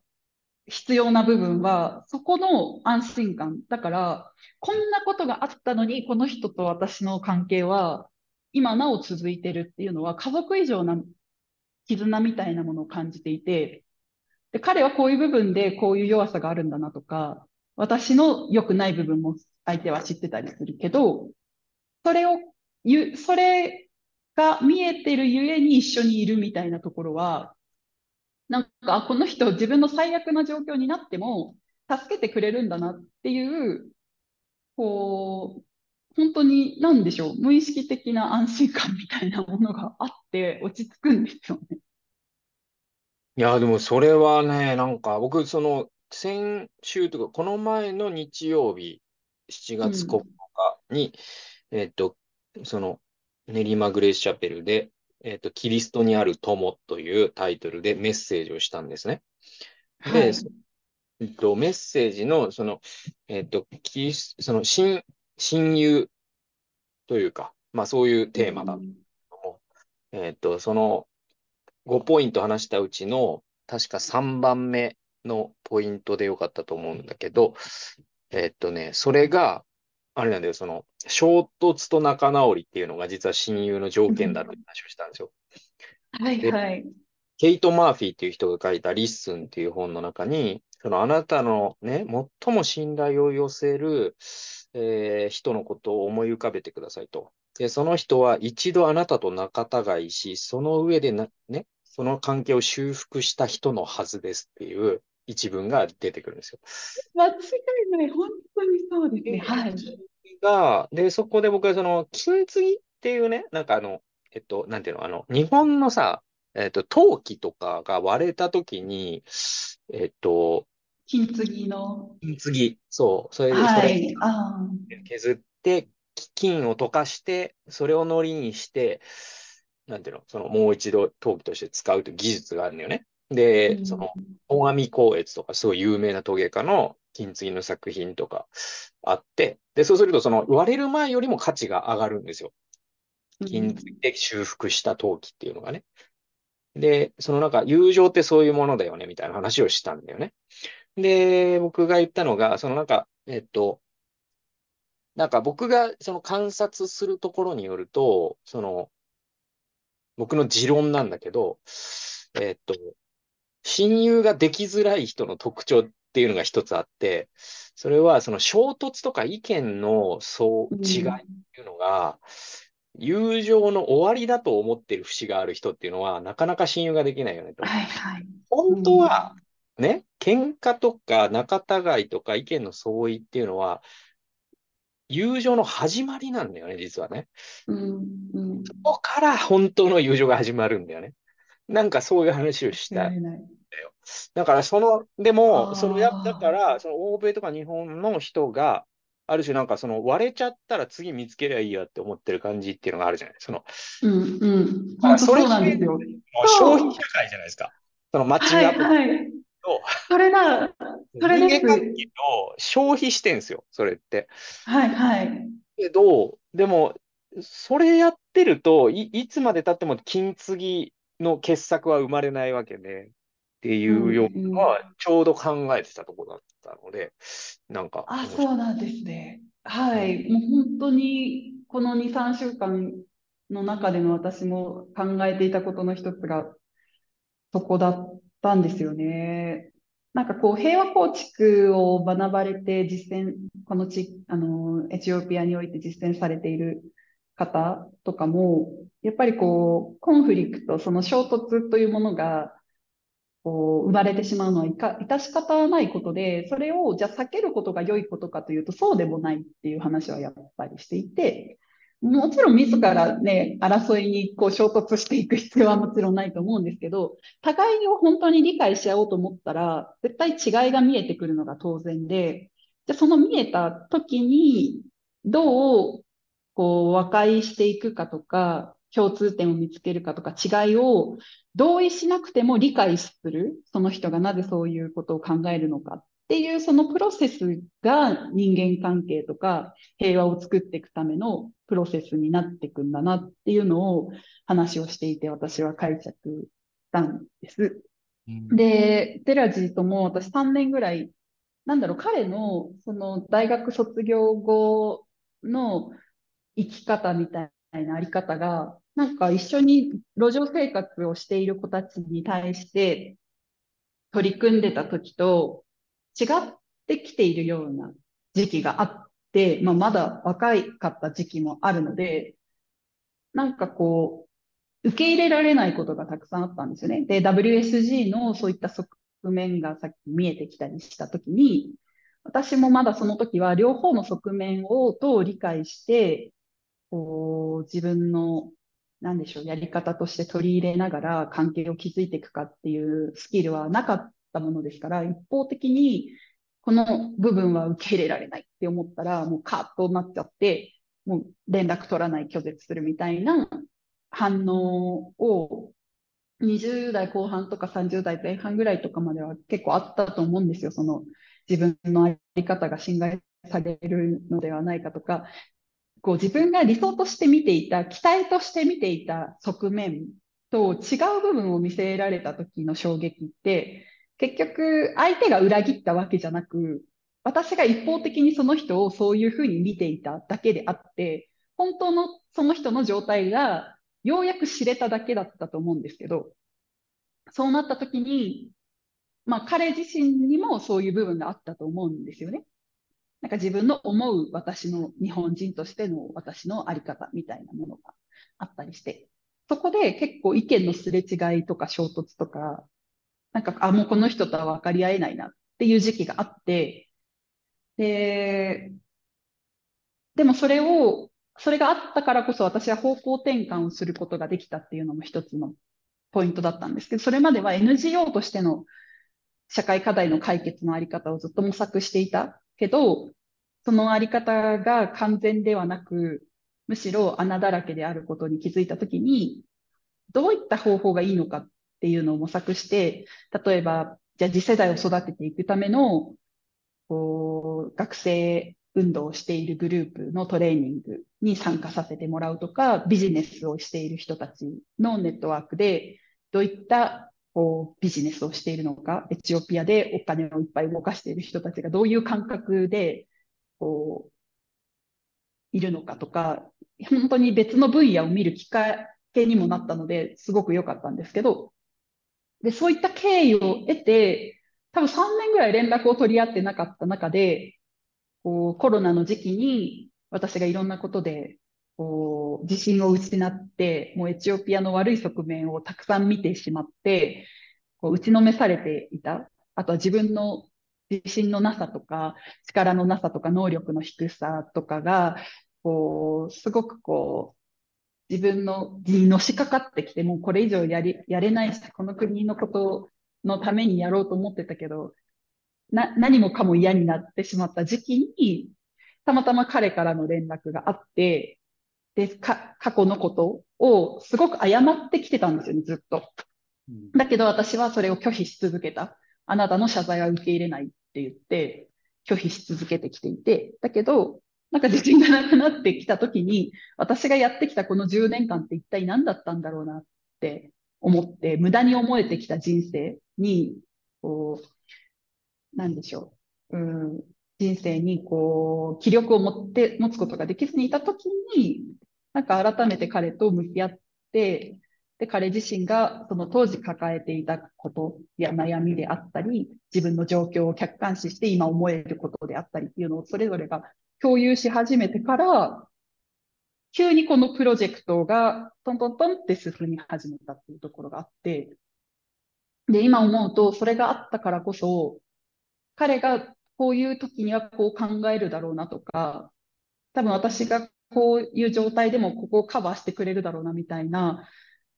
必要な部分はそこの安心感。だから、こんなことがあったのにこの人と私の関係は今なお続いてるっていうのは家族以上な絆みたいなものを感じていて、で、彼はこういう部分でこういう弱さがあるんだなとか、私の良くない部分も相手は知ってたりするけど、それをゆ、それが見えてるゆえに一緒にいるみたいなところは、なんか、この人自分の最悪な状況になっても助けてくれるんだなっていう、こう、本当に何でしょう、無意識的な安心感みたいなものがあって落ち着くんですよね。いや、でもそれはね、なんか僕、その、先週とか、この前の日曜日、7月9日に、えっと、その、練馬グレースチャペルで、えっと、キリストにある友というタイトルでメッセージをしたんですね。で、はいそえっと、メッセージの、その、えっと、キリスその、親、親友というか、まあそういうテーマだう。えっと、その5ポイント話したうちの、確か3番目のポイントでよかったと思うんだけど、えっとね、それが、あれなんだよ、その、衝突と仲直りっていうのが実は親友の条件だって話をしたんですよ。はいはい。ケイト・マーフィーっていう人が書いた Listen っていう本の中に、そのあなたのね、最も信頼を寄せる、えー人のことを思い浮かべてくださいと。で、その人は一度あなたと仲違いし、その上でな、ね、その関係を修復した人のはずですっていう一文が出てくるんですよ。間違いない。本当にそうですね。はい。が、で、そこで僕はその、金継ぎっていうね、なんかあの、えっと、なんていうの、あの、日本のさ、えっと、陶器とかが割れた時に、えっと、金継ぎの。金継ぎ、そう、それで、はい。削って、き金を溶かして、それを糊にして、なんていうの、そのもう一度陶器として使うという技術があるんだよね。で、うんその、大網光悦とか、すごい有名な陶芸家の金継ぎの作品とかあって、で、そうすると、その割れる前よりも価値が上がるんですよ。金継ぎで修復した陶器っていうのがね。で、そのなんか友情ってそういうものだよね、みたいな話をしたんだよね。で、僕が言ったのが、そのなんか、えっと、なんか僕がその観察するところによると、その、僕の持論なんだけど、えっと、親友ができづらい人の特徴っていうのが一つあって、それはその衝突とか意見のそう違いっていうのが、友情の終わりだと思ってる節がある人っていうのは、なかなか親友ができないよねと。はいはい。本当は、ね、喧嘩とか仲違いとか意見の相違っていうのは、友情の始まりなんだよね、実はね。うんうん。そこから本当の友情が始まるんだよね。なんかそういう話をした。い。だからその、でも、そのや、だから、その欧米とか日本の人が、ある種なんかその割れちゃったら次見つけりゃいいやって思ってる感じっていうのがあるじゃない。その、うんうん。あそれそうなんですよ。消費社会じゃないですか。そのマッチンはいグアプリはい。と、それだ。それです人間関係を消費してんすよ、それって。はいはい。けど、でも、それやってると、い、いつまで経っても金継ぎの傑作は生まれないわけで、っていうようなのは、ちょうど考えてたところだったので、なんか、あ、そうなんですね。はい。もう本当に、この2、3週間の中での私も考えていたことの一つが、そこだったんですよね。なんかこう、平和構築を学ばれて実践、この地、あの、エチオピアにおいて実践されている方とかも、やっぱりこう、コンフリクト、その衝突というものが、こう生まれてしまうのは致し方ないことで、それをじゃあ避けることが良いことかというと、そうでもないっていう話はやっぱりしていて、もちろん自らね、争いにこう衝突していく必要はもちろんないと思うんですけど、互いを本当に理解し合おうと思ったら、絶対違いが見えてくるのが当然で、じゃその見えた時に、どうこう、和解していくかとか、共通点を見つけるかとか、違いを同意しなくても理解する、その人がなぜそういうことを考えるのかっていう、そのプロセスが人間関係とか平和を作っていくためのプロセスになっていくんだなっていうのを話をしていて、私は解釈したんです。で、テラジーとも私3年ぐらい、なんだろう、彼のその大学卒業後の生き方みたいなあり方が、なんか一緒に路上生活をしている子たちに対して取り組んでた時と違ってきているような時期があって、まあ、まだ若いかった時期もあるので、なんかこう、受け入れられないことがたくさんあったんですよね。で、WSG のそういった側面がさっき見えてきたりしたときに、私もまだその時は両方の側面をどう理解して、こう、自分の、なんでしょう、やり方として取り入れながら関係を築いていくかっていうスキルはなかったものですから、一方的にこの部分は受け入れられないって思ったら、もうカーッとなっちゃって、もう連絡取らない拒絶するみたいな反応を20代後半とか30代前半ぐらいとかまでは結構あったと思うんですよ。その自分のあり方が侵害されるのではないかとか、こう自分が理想として見ていた、期待として見ていた側面と違う部分を見せられた時の衝撃って、結局相手が裏切ったわけじゃなく、私が一方的にその人をそういうふうに見ていただけであって、本当のその人の状態がようやく知れただけだったと思うんですけど、そうなった時に、まあ彼自身にもそういう部分があったと思うんですよね。なんか自分の思う私の日本人としての私のあり方みたいなものがあったりして、そこで結構意見のすれ違いとか衝突とか、なんか、あ、もうこの人とは分かり合えないなっていう時期があって、で、でもそれを、それがあったからこそ私は方向転換をすることができたっていうのも一つのポイントだったんですけど、それまでは NGO としての社会課題の解決のあり方をずっと模索していたけど、そのあり方が完全ではなく、むしろ穴だらけであることに気づいたときに、どういった方法がいいのかっっていうのを模索して、例えば、じゃあ次世代を育てていくための、こう、学生運動をしているグループのトレーニングに参加させてもらうとか、ビジネスをしている人たちのネットワークで、どういったこうビジネスをしているのか、エチオピアでお金をいっぱい動かしている人たちがどういう感覚で、こう、いるのかとか、本当に別の分野を見るきっかけにもなったので、すごく良かったんですけど、で、そういった経緯を得て、多分3年ぐらい連絡を取り合ってなかった中で、こうコロナの時期に私がいろんなことでこう自信を失って、もうエチオピアの悪い側面をたくさん見てしまって、こう打ちのめされていた。あとは自分の自信のなさとか、力のなさとか、能力の低さとかが、こう、すごくこう、自分のにのしかかってきて、もうこれ以上やり、やれないし、この国のことのためにやろうと思ってたけど、な、何もかも嫌になってしまった時期に、たまたま彼からの連絡があって、で、か、過去のことをすごく謝ってきてたんですよね、ずっと。だけど私はそれを拒否し続けた。あなたの謝罪は受け入れないって言って、拒否し続けてきていて、だけど、なんか自信がなくなってきたときに、私がやってきたこの10年間って一体何だったんだろうなって思って、無駄に思えてきた人生に、こう、なんでしょう。うん、人生にこう、気力を持って、持つことができずにいたときに、なんか改めて彼と向き合って、で、彼自身がその当時抱えていたことや悩みであったり、自分の状況を客観視して今思えることであったりっていうのをそれぞれが共有し始めてから、急にこのプロジェクトがトントントンって進み始めたっていうところがあって、で、今思うとそれがあったからこそ、彼がこういう時にはこう考えるだろうなとか、多分私がこういう状態でもここをカバーしてくれるだろうなみたいな、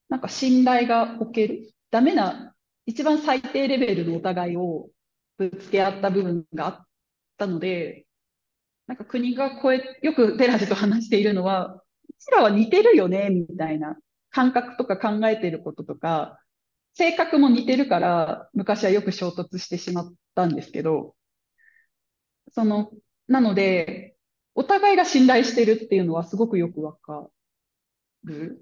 なんか信頼が置ける。ダメな、一番最低レベルのお互いをぶつけ合った部分があったので、なんか国が超え、よくテラジと話しているのは、うちらは似てるよね、みたいな感覚とか考えてることとか、性格も似てるから、昔はよく衝突してしまったんですけど、その、なので、お互いが信頼してるっていうのはすごくよくわかる。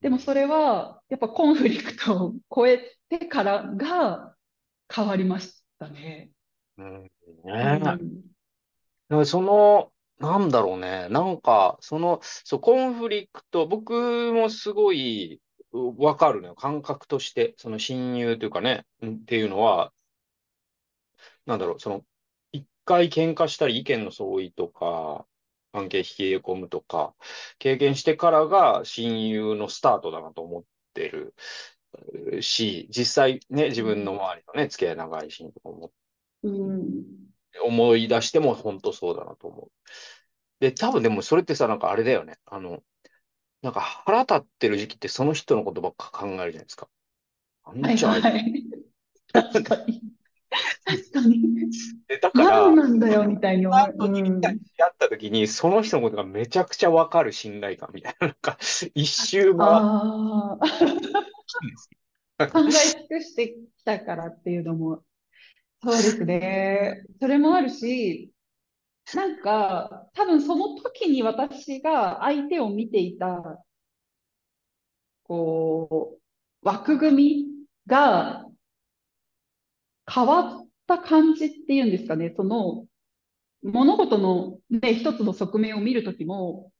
でもそれは、やっぱコンフリクトを超えてからが変わりましたね。うんねうえ。ん。その、なんだろうね。なんか、その、そう、コンフリクト、僕もすごい、わかるのよ。感覚として、その親友というかね、うんっていうのは、なんだろう、その、一回喧嘩したり意見の相違とか、関係引き込むとか、経験してからが親友のスタートだなと思ってるし、実際ね、自分の周りのね、付き合い長い親友とかもうん。思い出しても本当そうだなと思う。で、多分でもそれってさ、なんかあれだよね。あの、なんか腹立ってる時期ってその人のことばっか考えるじゃないですか。あんはいじゃあいはい。確かに。確かに。でだから、何なんだよ、みたいに思う。うん。会った時に、その人のことがめちゃくちゃわかる信頼感みたいな、なんか、一周回っああ。たんですよ。考え尽くしてきたからっていうのも、そうですね。それもあるし、なんか、多分その時に私が相手を見ていた、こう、枠組みが変わった感じっていうんですかね。その、物事のね、一つの側面を見るときも、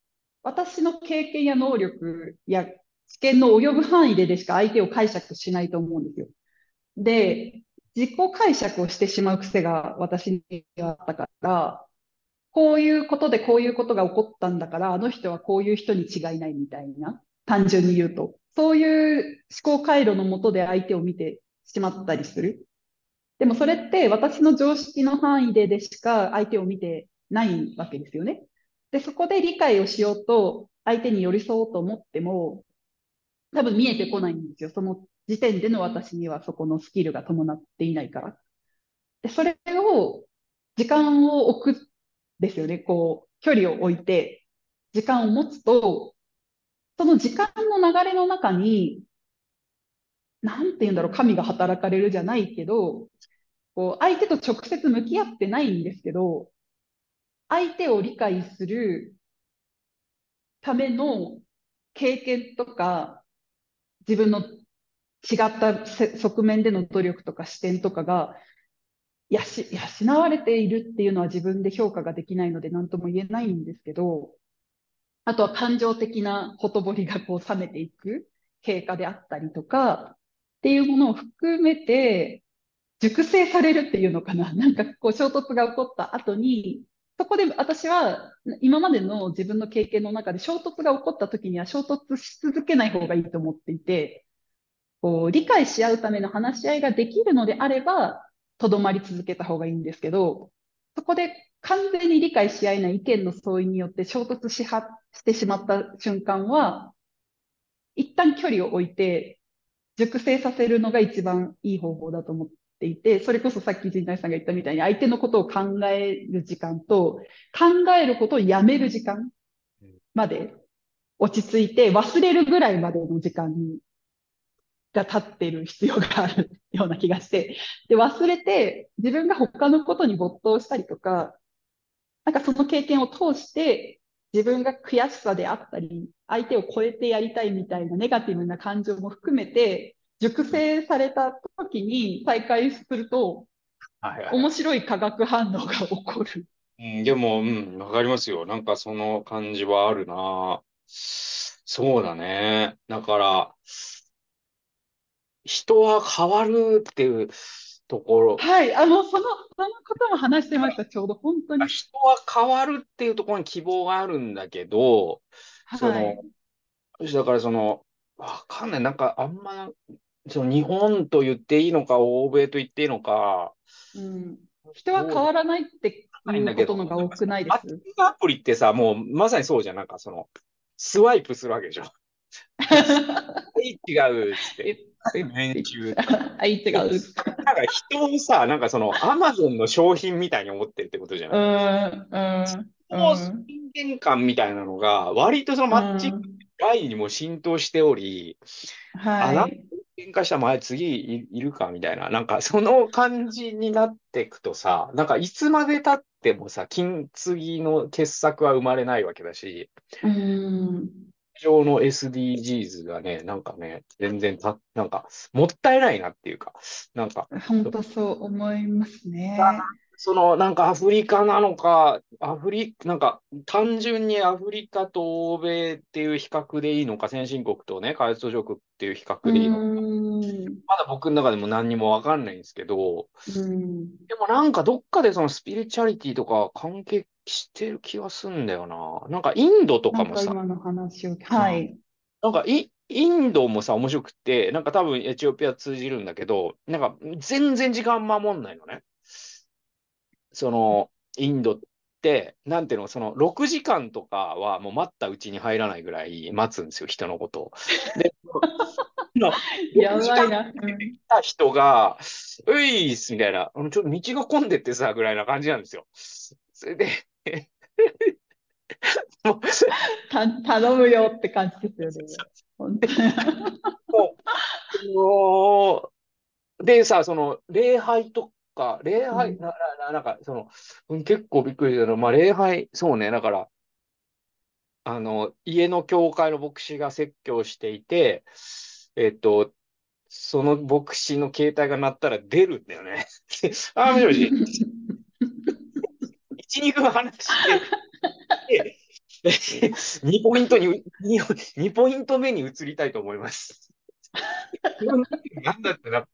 私の経験や能力や知見の及ぶ範囲ででしか相手を解釈しないと思うんですよ。で、自己解釈をしてしまう癖が私にはあったから、こういうことでこういうことが起こったんだから、あの人はこういう人に違いないみたいな、単純に言うと。そういう思考回路のもとで相手を見てしまったりする。でもそれって私の常識の範囲ででしか相手を見てないわけですよね。で、そこで理解をしようと、相手に寄り添おうと思っても、多分見えてこないんですよ。その時点での私にはそこのスキルが伴っていないから。で、それを、時間を置くですよね。こう、距離を置いて、時間を持つと、その時間の流れの中に、なんて言うんだろう、神が働かれるじゃないけど、こう、相手と直接向き合ってないんですけど、相手を理解するための経験とか、自分の違った側面での努力とか視点とかが、養われているっていうのは自分で評価ができないので何とも言えないんですけど、あとは感情的なほとぼりがこう冷めていく経過であったりとか、っていうものを含めて、熟成されるっていうのかな。なんかこう衝突が起こった後に、そこで私は今までの自分の経験の中で衝突が起こった時には衝突し続けない方がいいと思っていて、こう理解し合うための話し合いができるのであれば、とどまり続けた方がいいんですけど、そこで完全に理解し合えない意見の相違によって衝突しはしてしまった瞬間は、一旦距離を置いて、熟成させるのが一番いい方法だと思っていて、それこそさっき陣内さんが言ったみたいに相手のことを考える時間と、考えることをやめる時間まで落ち着いて忘れるぐらいまでの時間にが経ってる必要があるような気がして、で、忘れて自分が他のことに没頭したりとか、なんかその経験を通して自分が悔しさであったり、相手を超えてやりたいみたいなネガティブな感情も含めて、熟成された時に再開すると、はいはい。面白い化学反応が起こる。うん、でも、うん、わかりますよ。なんかその感じはあるな。そうだね。だから、人は変わるっていうところ、はい。あの、その、そのことも話してました、ちょうど。本当に。人は変わるっていうところに希望があるんだけど、そはい。の、だからその、わかんない。なんかあんま、その日本と言っていいのか、欧米と言っていいのか、うん。人は変わらないっていうことのが多くないでマッチングアプリってさ、もうまさにそうじゃん。なんかその、スワイプするわけでしょ。す。はい、違うっつって。年中。はい、違う。なんか人をさ、なんかその、アマゾンの商品みたいに思ってるってことじゃうない？ん、うん。こう人間観みたいなのが、割とそのマッチングラインにも浸透しており、あなはい。喧嘩した前次いいるかみたいな、なんかその感じになっていくとさ、なんかいつまで経ってもさ、金継ぎの傑作は生まれないわけだし、うん。上の SDGs がね、なんかね、全然た、なんか、もったいないなっていうか、なんか、本当そう思いますね。その、なんかアフリカなのか、アフリ、なんか、単純にアフリカと欧米っていう比較でいいのか、先進国とね、開発途上国っていう比較うでいいのか、ん。まだ僕の中でも何にもわかんないんですけど、うん。でもなんかどっかでそのスピリチュアリティとか関係してる気がすんだよな。なんかインドとなかもさ、んか今の話を、はい。なんかイ、インドもさ、面白くて、なんか多分エチオピア通じるんだけど、なんか全然時間守んないのね。その、インドって、なんていうの、その6時間とかはもう待ったうちに入らないぐらい待つんですよ、人のことを。で、のや6時間ばいな。来た人が、ういっすみたいな、あのちょっと道が混んでってさ、ぐらいな感じなんですよ。それで、頼むよって感じですよね。本当に。もうでさ、その礼拝とか、礼拝、うんな、な、ななんか、その、うん結構びっくりしたの、まあ、礼拝、そうね、だから、あの、家の教会の牧師が説教していて、えっと、その牧師の携帯が鳴ったら出るんだよね。あ、もしもし、1、2分話して、で2ポイントに、2, 2ポイント目に移りたいと思います。なんだってなって、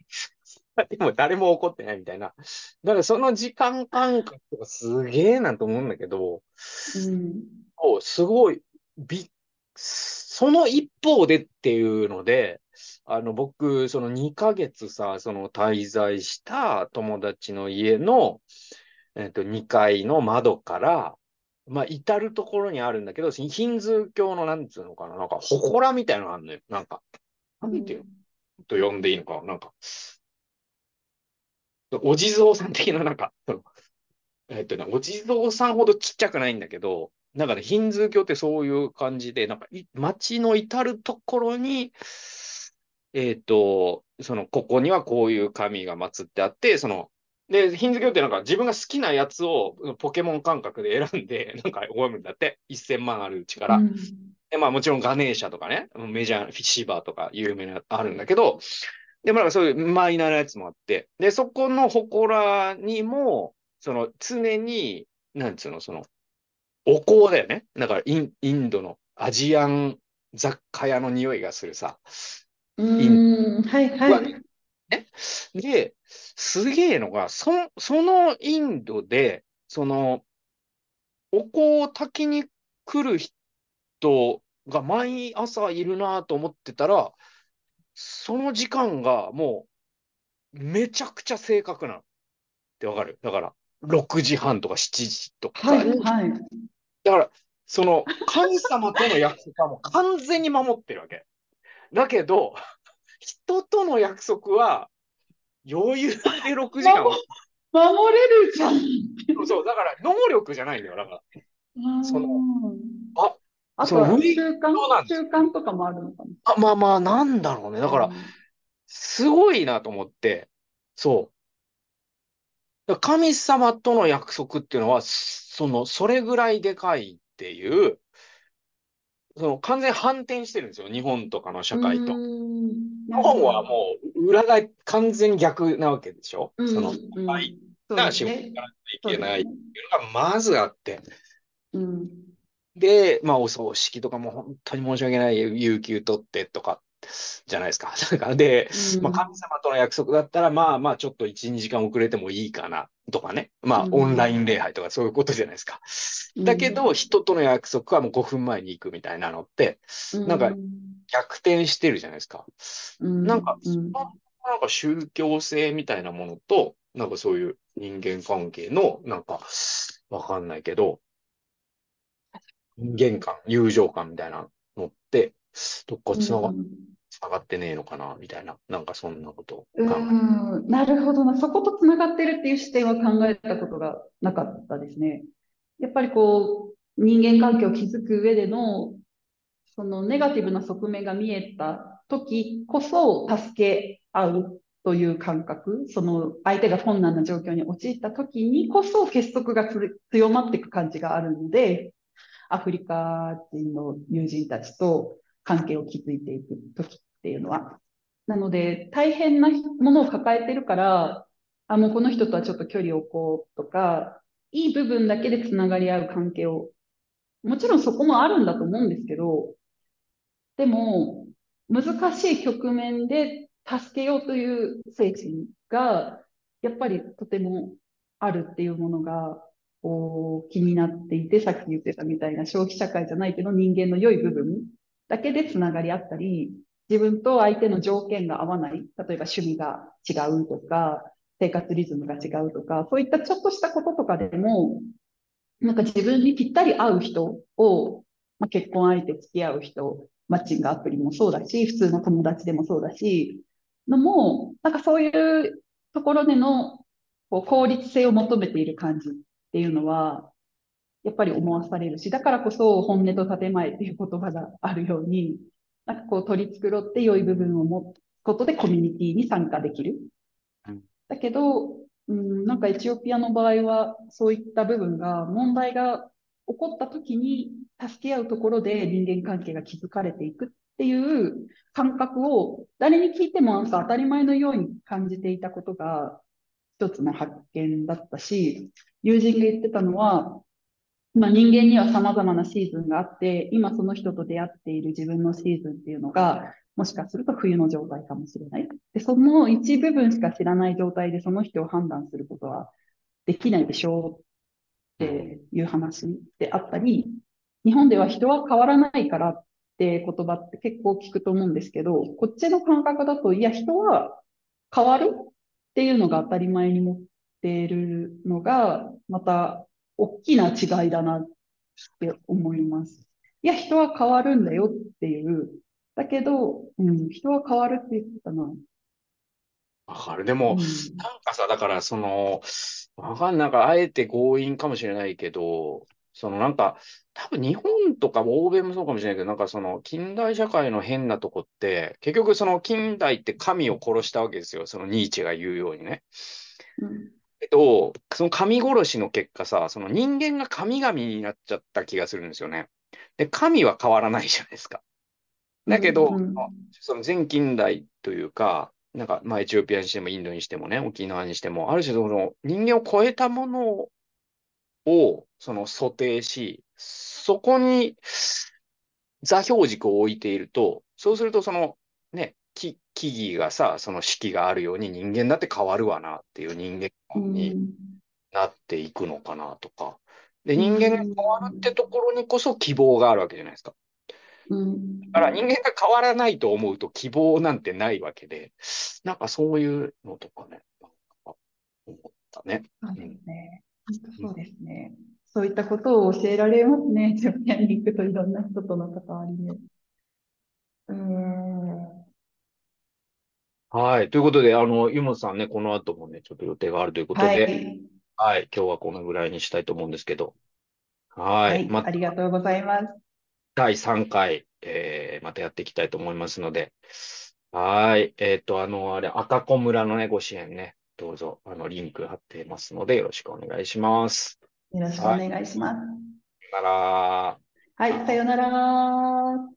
でも誰も怒ってないみたいな。だからその時間感覚がすげえなと思うんだけど、うん。そうすごい、び、その一方でっていうので、あの、僕、その2ヶ月さ、その滞在した友達の家の、えっと、2階の窓から、まあ、至るところにあるんだけど、ヒンズー教の、なんつうのかな、なんか、祠みたいなのがあるのよ。なんか、なんていうの？と呼んでいいのか、なんか、お地蔵さん的な、なんか、そのえっとね、お地蔵さんほどちっちゃくないんだけど、なんかね、ヒンズー教ってそういう感じで、なんかい、街の至るところに、えっと、その、ここにはこういう神が祀ってあって、その、で、ヒンズー教ってなんか自分が好きなやつをポケモン感覚で選んで、なんか覚えるんだって、1000万あるうちから。うんで、まあもちろんガネーシャとかね、メジャー、フィッシバーとか有名な、あるんだけど、でもなんかそういうマイナーなやつもあって、で、そこの祠にも、その常に、なんつうの、その、お香だよね。だからイン、インドのアジアン雑貨屋の匂いがするさ。うん。はいはい。で、すげえのが、そ、そのインドで、その、お香を焚きに来る人が毎朝いるなと思ってたら、その時間がもう、めちゃくちゃ正確なの。ってわかる？だから、6時半とか7時とか。はいはい。だから、その、神様との約束はもう完全に守ってるわけ。だけど、人との約束は、余裕で6時間。守れるじゃん。そう、だから、能力じゃないんだよ。だから、そのうんあ、あとは習慣習慣とかもあるのかな。あ、まあまあ、なんだろうね。だから、すごいなと思って、そう。神様との約束っていうのは、その、それぐらいでかいっていう、その、完全に反転してるんですよ。日本とかの社会と。うん日本はもう、裏が完全に逆なわけでしょうんその、うんはいな仕事がいけないっていうのがまずあって。うんで、まあ、お葬式とかも本当に申し訳ない、有給取ってとか、じゃないですか。なんかで、まあ、神様との約束だったら、まあまあ、ちょっと1、2時間遅れてもいいかな、とかね。まあ、うんオンライン礼拝とかそういうことじゃないですか。だけど、人との約束はもう5分前に行くみたいなのって、なんか逆転してるじゃないですか。なんか、うんなんか宗教性みたいなものと、なんかそういう人間関係の、なんか、わかんないけど、人間感、友情感みたいなのって、どっかつなが、がってねえのかな、みたいな、なんかそんなことを考えうんなるほどな。そことつながってるっていう視点は考えたことがなかったですね。やっぱりこう、人間関係を築く上での、そのネガティブな側面が見えた時こそ助け合うという感覚、その相手が困難な状況に陥った時にこそ結束が強まっていく感じがあるので、アフリカ人の友人たちと関係を築いていく時っていうのは。なので、大変なものを抱えてるから、あ、もうこの人とはちょっと距離を置こうとか、いい部分だけでつながり合う関係を、もちろんそこもあるんだと思うんですけど、でも、難しい局面で助けようという精神が、やっぱりとてもあるっていうものが、こう、気になっていて、さっき言ってたみたいな消費社会じゃないけど人間の良い部分だけでつながり合ったり、自分と相手の条件が合わない、例えば趣味が違うとか、生活リズムが違うとか、そういったちょっとしたこととかでも、なんか自分にぴったり合う人を、まあ、結婚相手付き合う人、マッチングアプリもそうだし、普通の友達でもそうだし、のも、なんかそういうところでのこう効率性を求めている感じっていうのは、やっぱり思わされるし、だからこそ本音と建前っていう言葉があるように、なんかこう取り繕って良い部分を持つことでコミュニティに参加できる。だけど、うん、なんかエチオピアの場合はそういった部分が問題が起こった時に助け合うところで人間関係が築かれていくっていう感覚を誰に聞いても当たり前のように感じていたことが一つの発見だったし、友人が言ってたのは、まあ、人間には様々なシーズンがあって、今その人と出会っている自分のシーズンっていうのが、もしかすると冬の状態かもしれない。で、その一部分しか知らない状態でその人を判断することはできないでしょうっていう話であったり、日本では人は変わらないからって言葉って結構聞くと思うんですけど、こっちの感覚だと、いや、人は変わるっていうのが当たり前に持っているのが、また大きな違いだなって思います。いや、人は変わるんだよっていう。だけど、うん、人は変わるって言ってたな。わかる。でも、うん、なんかさ、だからその、わかんなんかあえて強引かもしれないけど、そのなんか、多分日本とか欧米もそうかもしれないけど、なんかその近代社会の変なとこって、結局その近代って神を殺したわけですよ。そのニーチェが言うようにね。うん、えっと、その神殺しの結果さ、その人間が神々になっちゃった気がするんですよね。で、神は変わらないじゃないですか。だけど、うん、その全近代というか、なんか、まあ、エチオピアにしてもインドにしてもね、沖縄にしても、ある種その人間を超えたものをその想定し、そこに座標軸を置いていると、そうするとそのね、木木々がさ、その四季があるように人間だって変わるわなっていう人間になっていくのかなとか。で、人間が変わるってところにこそ希望があるわけじゃないですか。うん、だから人間が変わらないと思うと希望なんてないわけで、なんかそういうのとかね、思ったね。そうですね。そうですね。そういったことを教えられますね。ジャピアに行くといろんな人との関わりで。うん。はい。ということで、あの、湯本さんね、この後もね、ちょっと予定があるということで、はい、はい、今日はこのぐらいにしたいと思うんですけど。はい。はい、ま、ありがとうございます。第3回、えー、またやっていきたいと思いますので。はい。えっ、ー、と、あの、あれ、赤子村のね、ご支援ね、どうぞ、あの、リンク貼ってますので、よろしくお願いします。よろしくお願いします。さよなら。はい、さよなら。